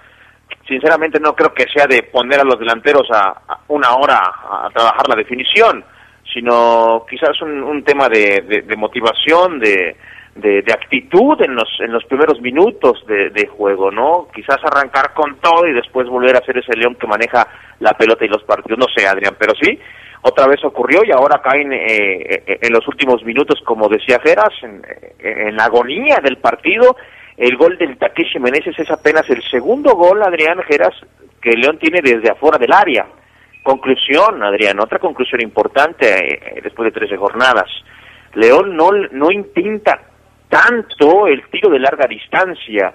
sinceramente no creo que sea de poner a los delanteros a, una hora a, trabajar la definición, sino quizás un, un tema de motivación, de, de, actitud en los, en los primeros minutos de, juego, ¿no? Quizás arrancar con todo y después volver a ser ese león que maneja la pelota y los partidos, no sé, Adrián, pero sí, otra vez ocurrió y ahora caen eh, eh, en los últimos minutos, como decía Geras, en, en, la agonía del partido. El gol del Takeshi Meneses es apenas el segundo gol, Adrián Geras, que León tiene desde afuera del área. Conclusión, Adrián, otra conclusión importante eh, después de 13 jornadas. León no, no intenta tanto el tiro de larga distancia.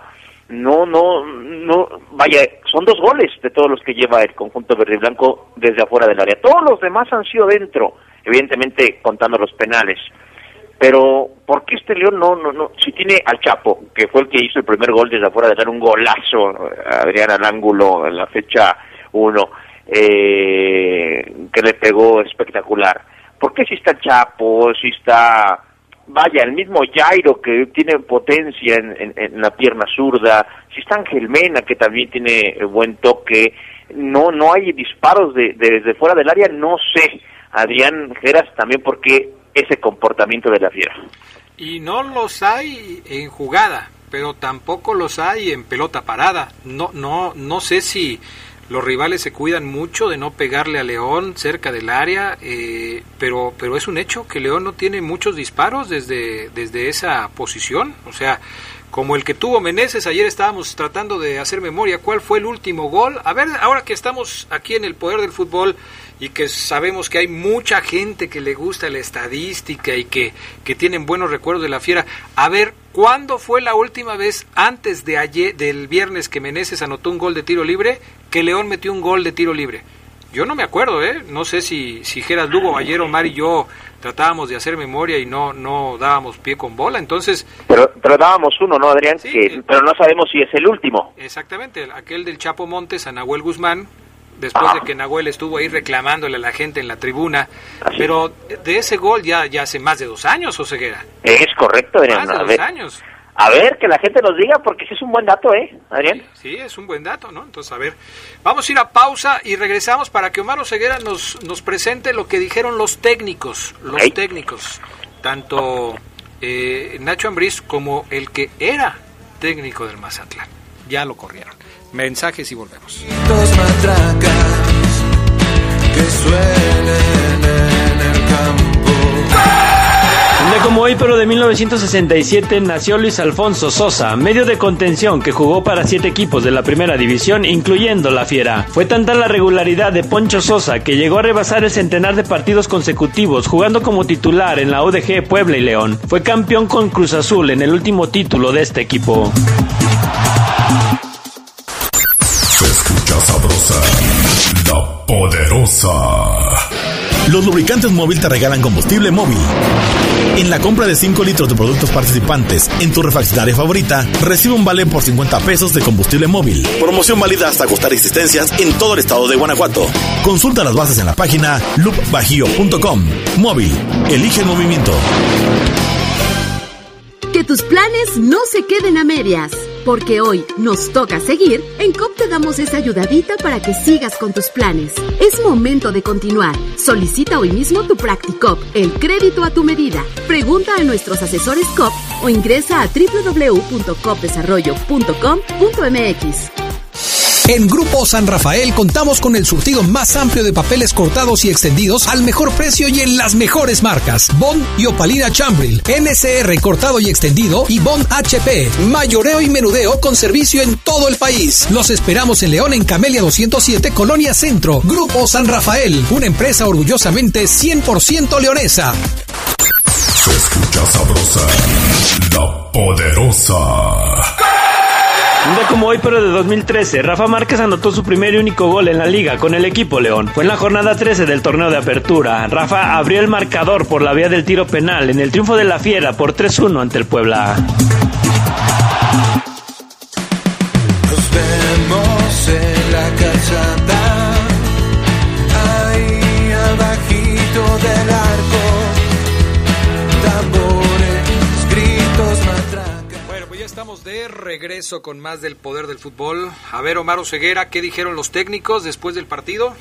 No, no, no, vaya, son dos goles de todos los que lleva el conjunto verde y blanco desde afuera del área. Todos los demás han sido dentro, evidentemente contando los penales. Pero, ¿por qué este León no, no, no? Si tiene al Chapo, que fue el que hizo el primer gol desde afuera de dar un golazo, Adrián al ángulo en la fecha 1, eh, que le pegó espectacular. ¿Por qué si está Chapo, si está vaya, el mismo Jairo que tiene potencia en, la pierna zurda, si está Ángel Mena que también tiene buen toque, no no hay disparos de, desde fuera del área, no sé, Adrián Geras también porque ese comportamiento de la fiera. Y no los hay en jugada, pero tampoco los hay en pelota parada. No no no sé si los rivales se cuidan mucho de no pegarle a León cerca del área, eh, pero, pero es un hecho que León no tiene muchos disparos desde, desde esa posición. O sea, como el que tuvo Meneses, ayer estábamos tratando de hacer memoria, ¿cuál fue el último gol? A ver, ahora que estamos aquí en el poder del fútbol y que sabemos que hay mucha gente que le gusta la estadística y que, que tienen buenos recuerdos de la fiera, a ver, ¿cuándo fue la última vez antes de ayer, del viernes que Meneses anotó un gol de tiro libre, que León metió un gol de tiro libre? Yo no me acuerdo, ¿eh? No sé si, si Geras Lugo, ayer Omar y yo tratábamos de hacer memoria y no no dábamos pie con bola, entonces... Pero, pero dábamos uno, ¿no, Adrián? que, pero no sabemos si es el último. Exactamente, aquel del Chapo Montes a Nahuel Guzmán, después de que Nahuel estuvo ahí reclamándole a la gente en la tribuna, pero de ese gol ya, ya hace más de dos años, Oseguera. Es correcto, Adrián. Más de dos años. A ver, que la gente nos diga, porque ese es un buen dato, ¿eh, Adrián? Sí, es un buen dato, ¿no? Entonces, a ver, vamos a ir a pausa y regresamos para que Omar Oseguera nos, nos presente lo que dijeron los técnicos, los técnicos, tanto eh, Nacho Ambriz como el que era técnico del Mazatlán. Ya lo corrieron. Mensajes y volvemos. Que suelen en el campo como hoy, pero de 1967, nació Luis Alfonso Sosa, medio de contención que jugó para siete equipos de la primera división, incluyendo la Fiera. Fue tanta la regularidad de Poncho Sosa que llegó a rebasar el centenar de partidos consecutivos, jugando como titular en la ODG Puebla y León. Fue campeón con Cruz Azul en el último título de este equipo. Poderosa. Los lubricantes móvil te regalan combustible móvil. En la compra de 5 litros de productos participantes en tu refaccionaria favorita, recibe un vale por 50 pesos de combustible móvil. Promoción válida hasta costar existencias en todo el estado de Guanajuato. Consulta las bases en la página loopbajío.com. Móvil, elige el movimiento. Que tus planes no se queden a medias. Porque hoy nos toca seguir, en COP te damos esa ayudadita para que sigas con tus planes. Es momento de continuar. Solicita hoy mismo tu Practicop, el crédito a tu medida. Pregunta a nuestros asesores COP o ingresa a www.copdesarrollo.com.mx. En Grupo San Rafael contamos con el surtido más amplio de papeles cortados y extendidos al mejor precio y en las mejores marcas. Bond y Opalina Chambril, NSR cortado y extendido y Bond HP, mayoreo y menudeo con servicio en todo el país. Los esperamos en León en Camelia 207, Colonia Centro. Grupo San Rafael, una empresa orgullosamente 100% leonesa. Se escucha sabrosa, la poderosa. Un día como hoy, pero de 2013, Rafa Márquez anotó su primer y único gol en la liga con el equipo León. Fue en la jornada 13 del torneo de apertura. Rafa abrió el marcador por la vía del tiro penal en el triunfo de la Fiera por 3-1 ante el Puebla. Regreso con más del poder del fútbol. A ver, Omar Ceguera, ¿qué dijeron los técnicos después del partido?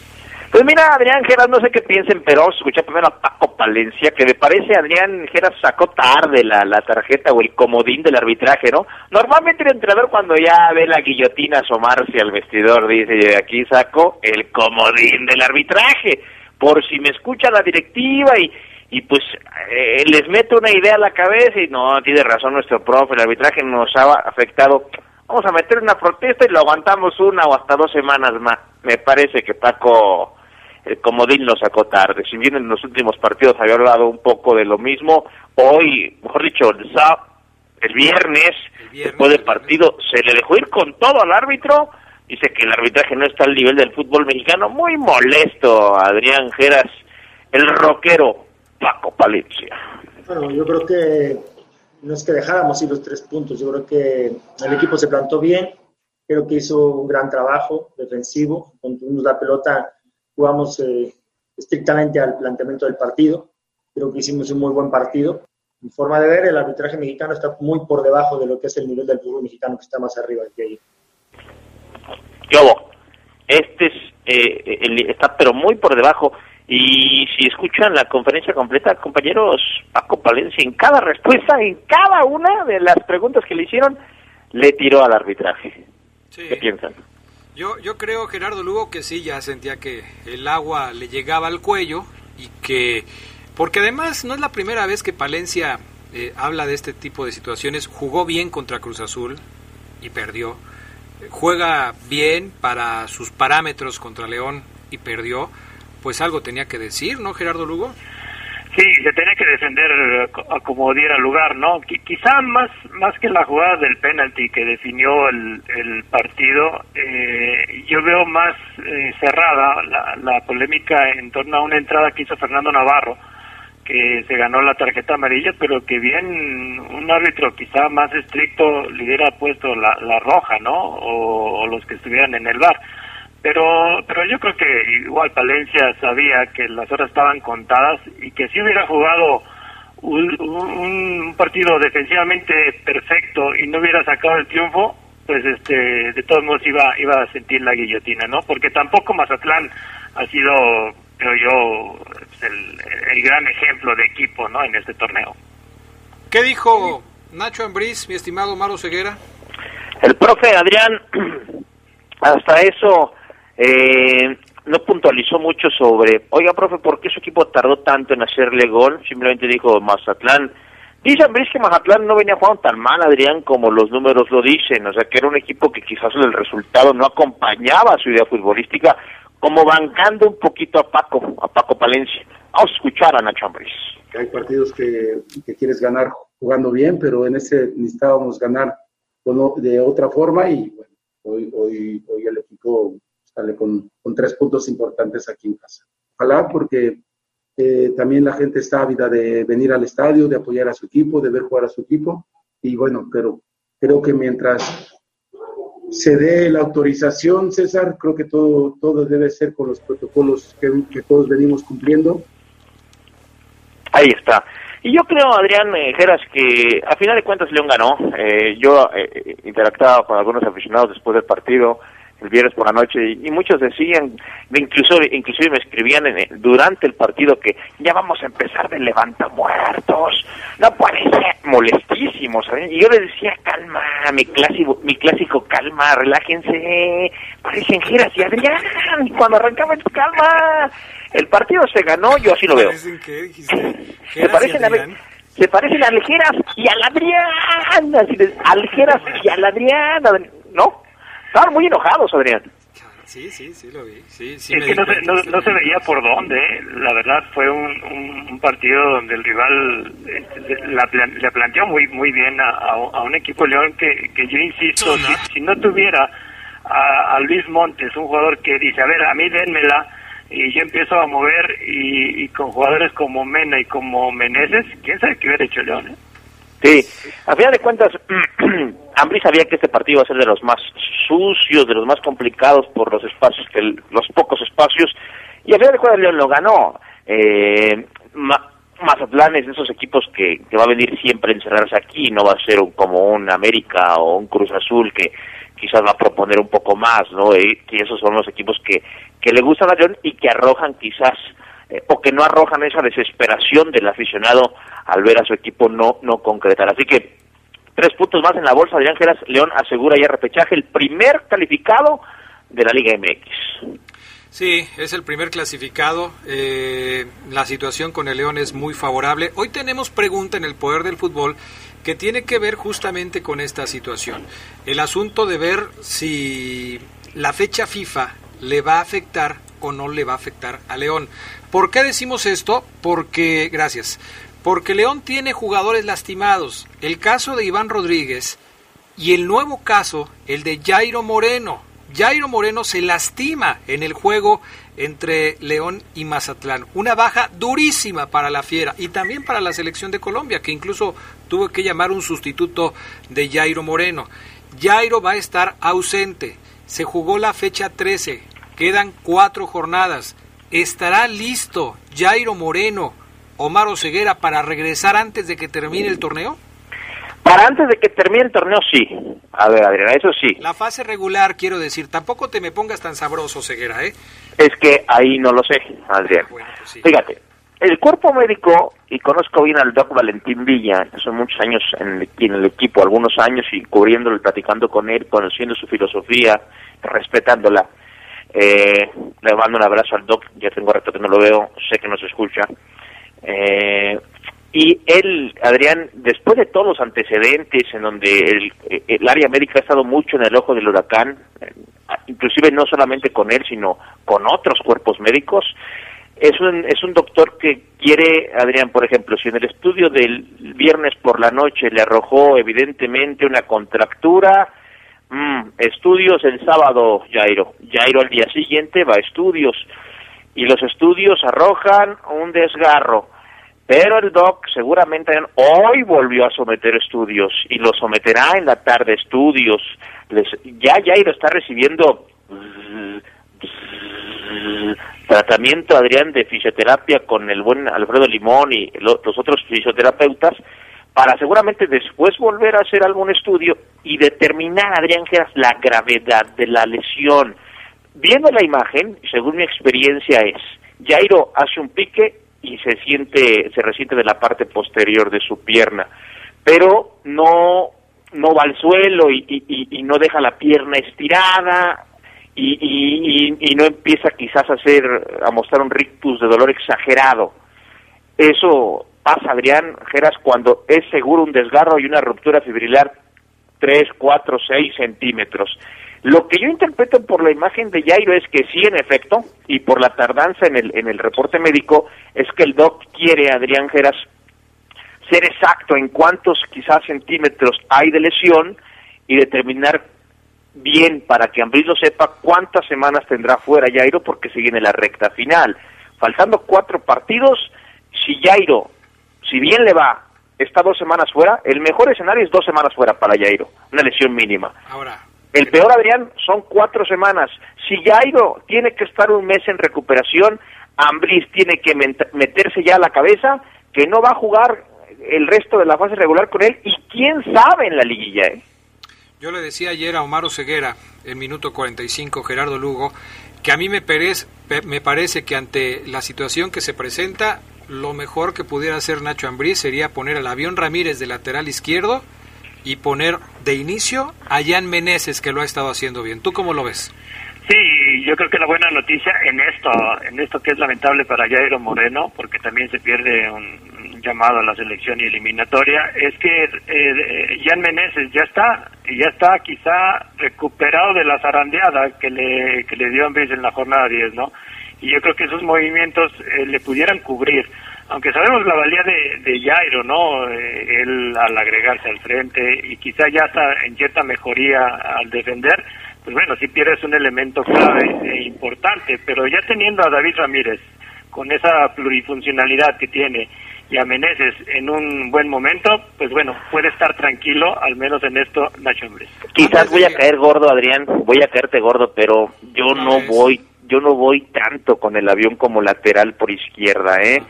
Pues mira, Adrián Geras, no sé qué piensen, pero escuché primero a Paco Palencia, que me parece Adrián Geras sacó tarde la, la tarjeta o el comodín del arbitraje, ¿no? Normalmente el entrenador cuando ya ve la guillotina asomarse al vestidor dice, aquí saco el comodín del arbitraje, por si me escucha la directiva y, y pues eh, les mete una idea a la cabeza y no, tiene razón nuestro profe, el arbitraje nos ha afectado. Vamos a meter una protesta y lo aguantamos una o hasta dos semanas más. Me parece que Paco el comodín lo sacó tarde. Si bien en los últimos partidos había hablado un poco de lo mismo, hoy, mejor dicho, el, sá- el viernes, después del partido, se le dejó ir con todo al árbitro. Dice que el arbitraje no está al nivel del fútbol mexicano. Muy molesto, Adrián Geras, el rockero Paco Palencia. Bueno, yo creo que no es que dejáramos ir los tres puntos, yo creo que el equipo se plantó bien, creo que hizo un gran trabajo defensivo, tuvimos la pelota, jugamos eh, estrictamente al planteamiento del partido, creo que hicimos un muy buen partido. Mi forma de ver, el arbitraje mexicano está muy por debajo de lo que es el nivel del fútbol mexicano, que está más arriba que ahí. Yo, este es, eh, el- está pero muy por debajo. Y si escuchan la conferencia completa, compañeros, Paco Palencia, en cada respuesta, en cada una de las preguntas que le hicieron, le tiró al arbitraje. ¿Qué piensan? Yo, yo creo, Gerardo Lugo, que sí, ya sentía que el agua le llegaba al cuello y que... Porque además no es la primera vez que Palencia eh, habla de este tipo de situaciones. Jugó bien contra Cruz Azul y perdió. Juega bien para sus parámetros contra León y perdió. Pues algo tenía que decir, ¿no, Gerardo Lugo? Sí, se tenía que defender eh, como diera lugar, ¿no? Qui- quizá más más que la jugada del penalti que definió el, el partido, eh, yo veo más eh, cerrada la, la polémica en torno a una entrada que hizo Fernando Navarro, que se ganó la tarjeta amarilla, pero que bien un árbitro quizá más estricto le hubiera puesto la, la roja, ¿no? O, o los que estuvieran en el bar pero pero yo creo que igual Palencia sabía que las horas estaban contadas y que si hubiera jugado un, partido defensivamente perfecto y no hubiera sacado el triunfo pues este de todos modos iba iba a sentir la guillotina no porque tampoco Mazatlán ha sido creo yo pues, el, el gran ejemplo de equipo no en este torneo. ¿Qué dijo Nacho Ambriz, mi estimado Maro Ceguera? El profe Adrián, hasta eso, eh, no puntualizó mucho sobre, oiga, profe, ¿por qué su equipo tardó tanto en hacerle gol? Simplemente dijo Mazatlán. Dice Ambriz que Mazatlán no venía jugando tan mal, Adrián, como los números lo dicen. O sea, que era un equipo que quizás el resultado no acompañaba a su idea futbolística, como bancando un poquito a Paco, a Paco Palencia. Vamos a escuchar a Nacho Ambriz. que hay partidos que, que quieres ganar jugando bien, pero en ese necesitábamos ganar de otra forma y bueno, hoy, hoy, hoy el equipo sale con, tres puntos importantes aquí en casa. Ojalá porque eh, también la gente está ávida de venir al estadio, de apoyar a su equipo, de ver jugar a su equipo. Y bueno, pero creo que mientras se dé la autorización, César, creo que todo, todo debe ser con los protocolos que, todos venimos cumpliendo. Ahí está. Y yo creo, Adrián eh, Geras, que a final de cuentas León ganó. Eh, yo eh, interactuaba con algunos aficionados después del partido el viernes por la noche y, muchos decían, incluso, inclusive me escribían en- durante el partido que ya vamos a empezar de levanta muertos, no puede ser molestísimos, ¿saben? y yo les decía calma, mi clásico, mi clásico calma, relájense, parecen Geras y Adrián, y cuando arrancamos calma, el partido se ganó, yo así lo veo. Parecen dijiste. Se y parecen, a, Adrián. se parecen a Aljeras y al Adrián. Así de, Aljeras y al Adrián. Adri- ¿No? Estaban muy enojados, Adrián. Sí, sí, sí lo vi. Sí, sí es que no se, no, no se veía por dónde. ¿eh? La verdad fue un, un, un partido donde el rival este, la plan- le planteó muy muy bien a, a, a un equipo León que, que yo insisto, si, si no tuviera a, a Luis Montes, un jugador que dice, a ver, a mí denmela, y yo empiezo a mover, y, y con jugadores como Mena y como Meneses, quién sabe qué hubiera hecho León. ¿eh? Sí, a final de cuentas, Ambrí sabía que este partido iba a ser de los más sucios, de los más complicados por los espacios, que el- los pocos espacios, y a final de cuentas León lo ganó. Eh, Ma- Mazatlán es de esos equipos que, que va a venir siempre a encerrarse aquí, no va a ser un- como un América o un Cruz Azul que quizás va a proponer un poco más, ¿no? Y, que esos son los equipos que, que le gustan a León y que arrojan quizás eh, o que no arrojan esa desesperación del aficionado al ver a su equipo no no concretar. Así que tres puntos más en la bolsa. Adrián Geras León asegura ya repechaje, el primer calificado de la Liga MX. Sí, es el primer clasificado. eh, la situación con el León es muy favorable. Hoy tenemos pregunta en el poder del fútbol que tiene que ver justamente con esta situación. El asunto de ver si la fecha FIFA le va a afectar o no le va a afectar a León. ¿Por qué decimos esto? Porque, gracias, porque León tiene jugadores lastimados. El caso de Iván Rodríguez y el nuevo caso, el de Jairo Moreno. Jairo Moreno se lastima en el juego entre León y Mazatlán. Una baja durísima para la Fiera y también para la selección de Colombia, que incluso tuvo que llamar un sustituto de Jairo Moreno. Jairo va a estar ausente. Se jugó la fecha 13. Quedan cuatro jornadas. ¿Estará listo Jairo Moreno, Omar Oseguera, para regresar antes de que termine el torneo? Para antes de que termine el torneo, sí. A ver, Adrián, eso sí. La fase regular, quiero decir, tampoco te me pongas tan sabroso, Ceguera, ¿eh? Es que ahí no lo sé, Adrián. Fíjate, el cuerpo médico, y conozco bien al doc Valentín Villa, que son muchos años en el, en el equipo, algunos años, y cubriéndolo, y platicando con él, conociendo su filosofía, respetándola. Eh, le mando un abrazo al doc, ya tengo rato que no lo veo, sé que nos escucha. Eh, y él, Adrián, después de todos los antecedentes en donde el, el área médica ha estado mucho en el ojo del huracán, eh, inclusive no solamente con él, sino con otros cuerpos médicos, es un, es un doctor que quiere, Adrián, por ejemplo, si en el estudio del viernes por la noche le arrojó evidentemente una contractura, mm, estudios el sábado, Jairo. Jairo al día siguiente va a estudios y los estudios arrojan un desgarro. Pero el doc seguramente hoy volvió a someter estudios y lo someterá en la tarde estudios. Les, ya Jairo está recibiendo tratamiento, Adrián, de fisioterapia con el buen Alfredo Limón y lo- los otros fisioterapeutas para seguramente después volver a hacer algún estudio y determinar, Adrián, es la gravedad de la lesión. Viendo la imagen, según mi experiencia es, Jairo hace un pique y se siente, se resiente de la parte posterior de su pierna, pero no, no va al suelo y, y- no deja la pierna estirada y- y no empieza quizás a hacer, a mostrar un rictus de dolor exagerado. Eso pasa, Adrián Geras, cuando es seguro un desgarro y una ruptura fibrilar 3, 4, 6 centímetros. Lo que yo interpreto por la imagen de Jairo es que sí, en efecto, y por la tardanza en el, en el reporte médico, es que el doc quiere, Adrián Geras, ser exacto en cuántos quizás centímetros hay de lesión y determinar bien para que Ambriz lo sepa cuántas semanas tendrá fuera Jairo porque se viene la recta final. faltando cuatro partidos, si Jairo, si bien le va, está dos semanas fuera, el mejor escenario es dos semanas fuera para Jairo, una lesión mínima. Ahora, El peor, Adrián, son cuatro semanas. Si Jairo tiene que estar un mes en recuperación, Ambris tiene que meterse ya a la cabeza que no va a jugar el resto de la fase regular con él y quién sabe en la liguilla. ¿eh? Yo le decía ayer a Omar Ceguera, en minuto 45, Gerardo Lugo, que a mí me, perez- pe- me parece que ante la situación que se presenta, lo mejor que pudiera hacer Nacho Ambriz sería poner al avión Ramírez de lateral izquierdo y poner de inicio a Jan Meneses, que lo ha estado haciendo bien. ¿Tú cómo lo ves? Sí, yo creo que la buena noticia en esto, en esto que es lamentable para Jairo Moreno, porque también se pierde un llamado a la selección y eliminatoria, es que eh, Jan Meneses ya está, ya está quizá recuperado de la zarandeada que le, que le dio Ambris en la jornada 10, ¿no? Y yo creo que esos movimientos eh, le pudieran cubrir, aunque sabemos la valía de, de Jairo, ¿no? Eh, él al agregarse al frente y quizá ya está en cierta mejoría al defender, pues bueno, sí pierdes un elemento clave e importante, pero ya teniendo a David Ramírez con esa plurifuncionalidad que tiene y a Meneses en un buen momento, pues bueno, puede estar tranquilo, al menos en esto, Nacho Ambriz. Quizás voy a caer gordo, Adrián, voy a caerte gordo, pero yo no voy, yo no voy tanto con el avión como lateral por izquierda, ¿eh?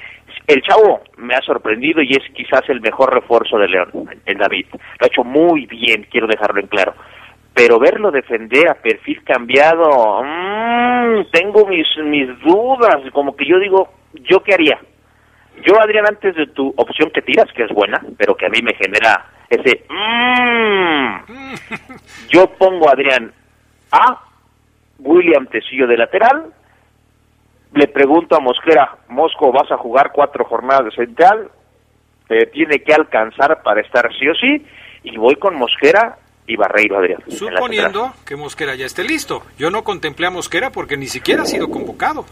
El chavo me ha sorprendido y es quizás el mejor refuerzo de León, el David. Lo ha hecho muy bien, quiero dejarlo en claro. Pero verlo defender a perfil cambiado, mm, tengo mis, mis dudas, como que yo digo, ¿yo qué haría? Yo, Adrián, antes de tu opción que tiras, que es buena, pero que a mí me genera ese... mm, yo pongo, Adrián, a William Tecillo de lateral, le pregunto a Mosquera, Mosco, ¿vas a jugar cuatro jornadas de central? Tiene que alcanzar para estar sí o sí, y voy con Mosquera y Barreiro, Adrián. Suponiendo que Mosquera ya esté listo. Yo no contemplé a Mosquera porque ni siquiera ha sido convocado.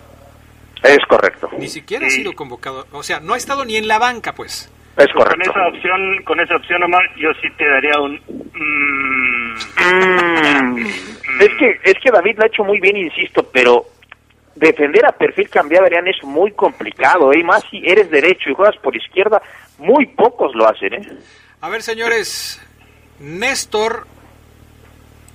Es correcto. Ni siquiera ha sido convocado. O sea, no ha estado ni en la banca, pues. Es Con correcto. esa opción, con esa opción, Omar, yo sí te daría un... mm, Es que es que David lo ha hecho muy bien, insisto, pero defender a perfil cambiado, Adrián, es muy complicado, ¿eh? Y más si eres derecho y juegas por izquierda, muy pocos lo hacen, ¿eh? A ver, señores, Néstor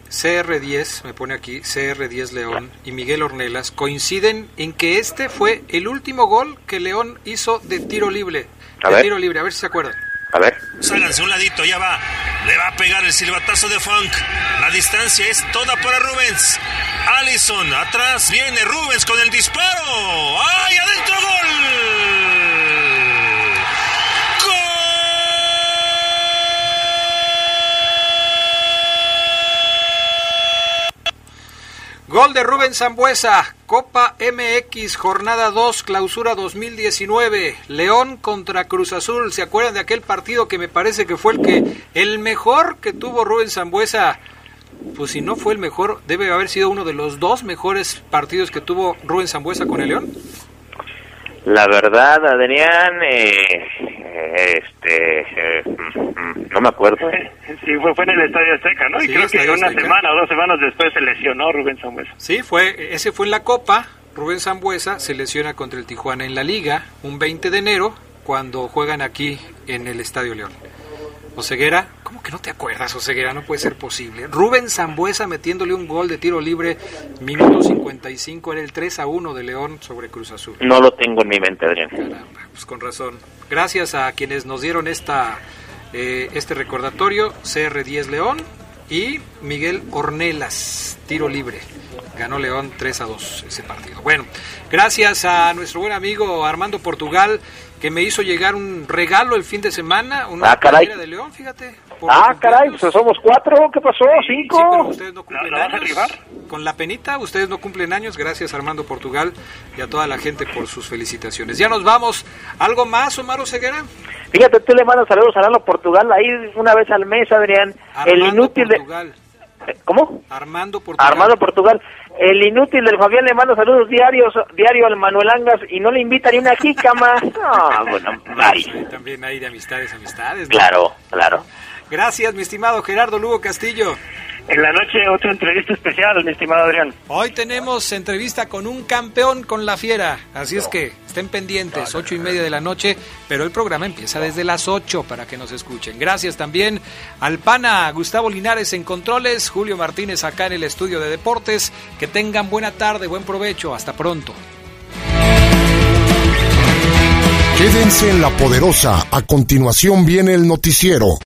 CR10, me pone aquí, CR10 León y Miguel Ornelas coinciden en que este fue el último gol que León hizo de tiro libre. A de ver. tiro libre, a ver si se acuerdan. A ver. Ságanse un ladito, ya va. Le va a pegar el silbatazo de Funk. La distancia es toda para Rubens. Allison, atrás viene Rubens con el disparo. ¡Ay, adentro gol! Gol de Rubén Zambuesa, Copa MX, jornada 2, clausura 2019, León contra Cruz Azul. ¿Se acuerdan de aquel partido que me parece que fue el que el mejor que tuvo Rubén Zambuesa? Pues si no fue el mejor, debe haber sido uno de los dos mejores partidos que tuvo Rubén Zambuesa con el León. La verdad, Adrián, eh, este, eh, mm, no me acuerdo. ¿eh? Sí, fue, fue en el Estadio Azteca, ¿no? Y creo que una Azteca. semana o dos semanas después se lesionó Rubén Samuel. Sí, fue, ese fue en la Copa. Rubén Zambuesa se lesiona contra el Tijuana en la Liga un 20 de enero cuando juegan aquí en el Estadio León. Oseguera, ¿cómo que no te acuerdas, Oseguera? No puede ser posible. Rubén Zambuesa metiéndole un gol de tiro libre, minuto 55, era el 3 a 1 de León sobre Cruz Azul. No lo tengo en mi mente, Adrián. Pues con razón. Gracias a quienes nos dieron esta, eh, este recordatorio, CR10 León y Miguel Ornelas, tiro libre. Ganó León 3 a 2 ese partido. Bueno, gracias a nuestro buen amigo Armando Portugal, que me hizo llegar un regalo el fin de semana, una Ah, caray. de León, fíjate. por Ah, caray, pues somos cuatro, ¿qué pasó? ¿Cinco? Sí, pero ustedes no cumplen ¿La- la vas a años. rifar? Con la penita, ustedes no cumplen años. Gracias Armando Portugal y a toda la gente por sus felicitaciones. Ya nos vamos. ¿Algo más, Omar Ceguera? Fíjate, tú le mandas saludos a Lalo Portugal ahí una vez al mes, Adrián. el Armando inútil de... ¿Cómo? Armando Portugal. Armando Portugal. El inútil del Fabián le manda saludos diarios, diario al Manuel Angas y no le invita ni una jícama. No, bueno, bye. También hay de amistades, amistades. ¿no? Claro, claro. Gracias, mi estimado Gerardo Lugo Castillo. En la noche otra entrevista especial, mi estimado Adrián. Hoy tenemos entrevista con un campeón con la fiera, así es que estén pendientes, ocho y media de la noche, pero el programa empieza desde las ocho para que nos escuchen. Gracias también al pana Gustavo Linares en controles, Julio Martínez acá en el estudio de deportes. Que tengan buena tarde, buen provecho, hasta pronto. Quédense en la poderosa, a continuación viene el noticiero.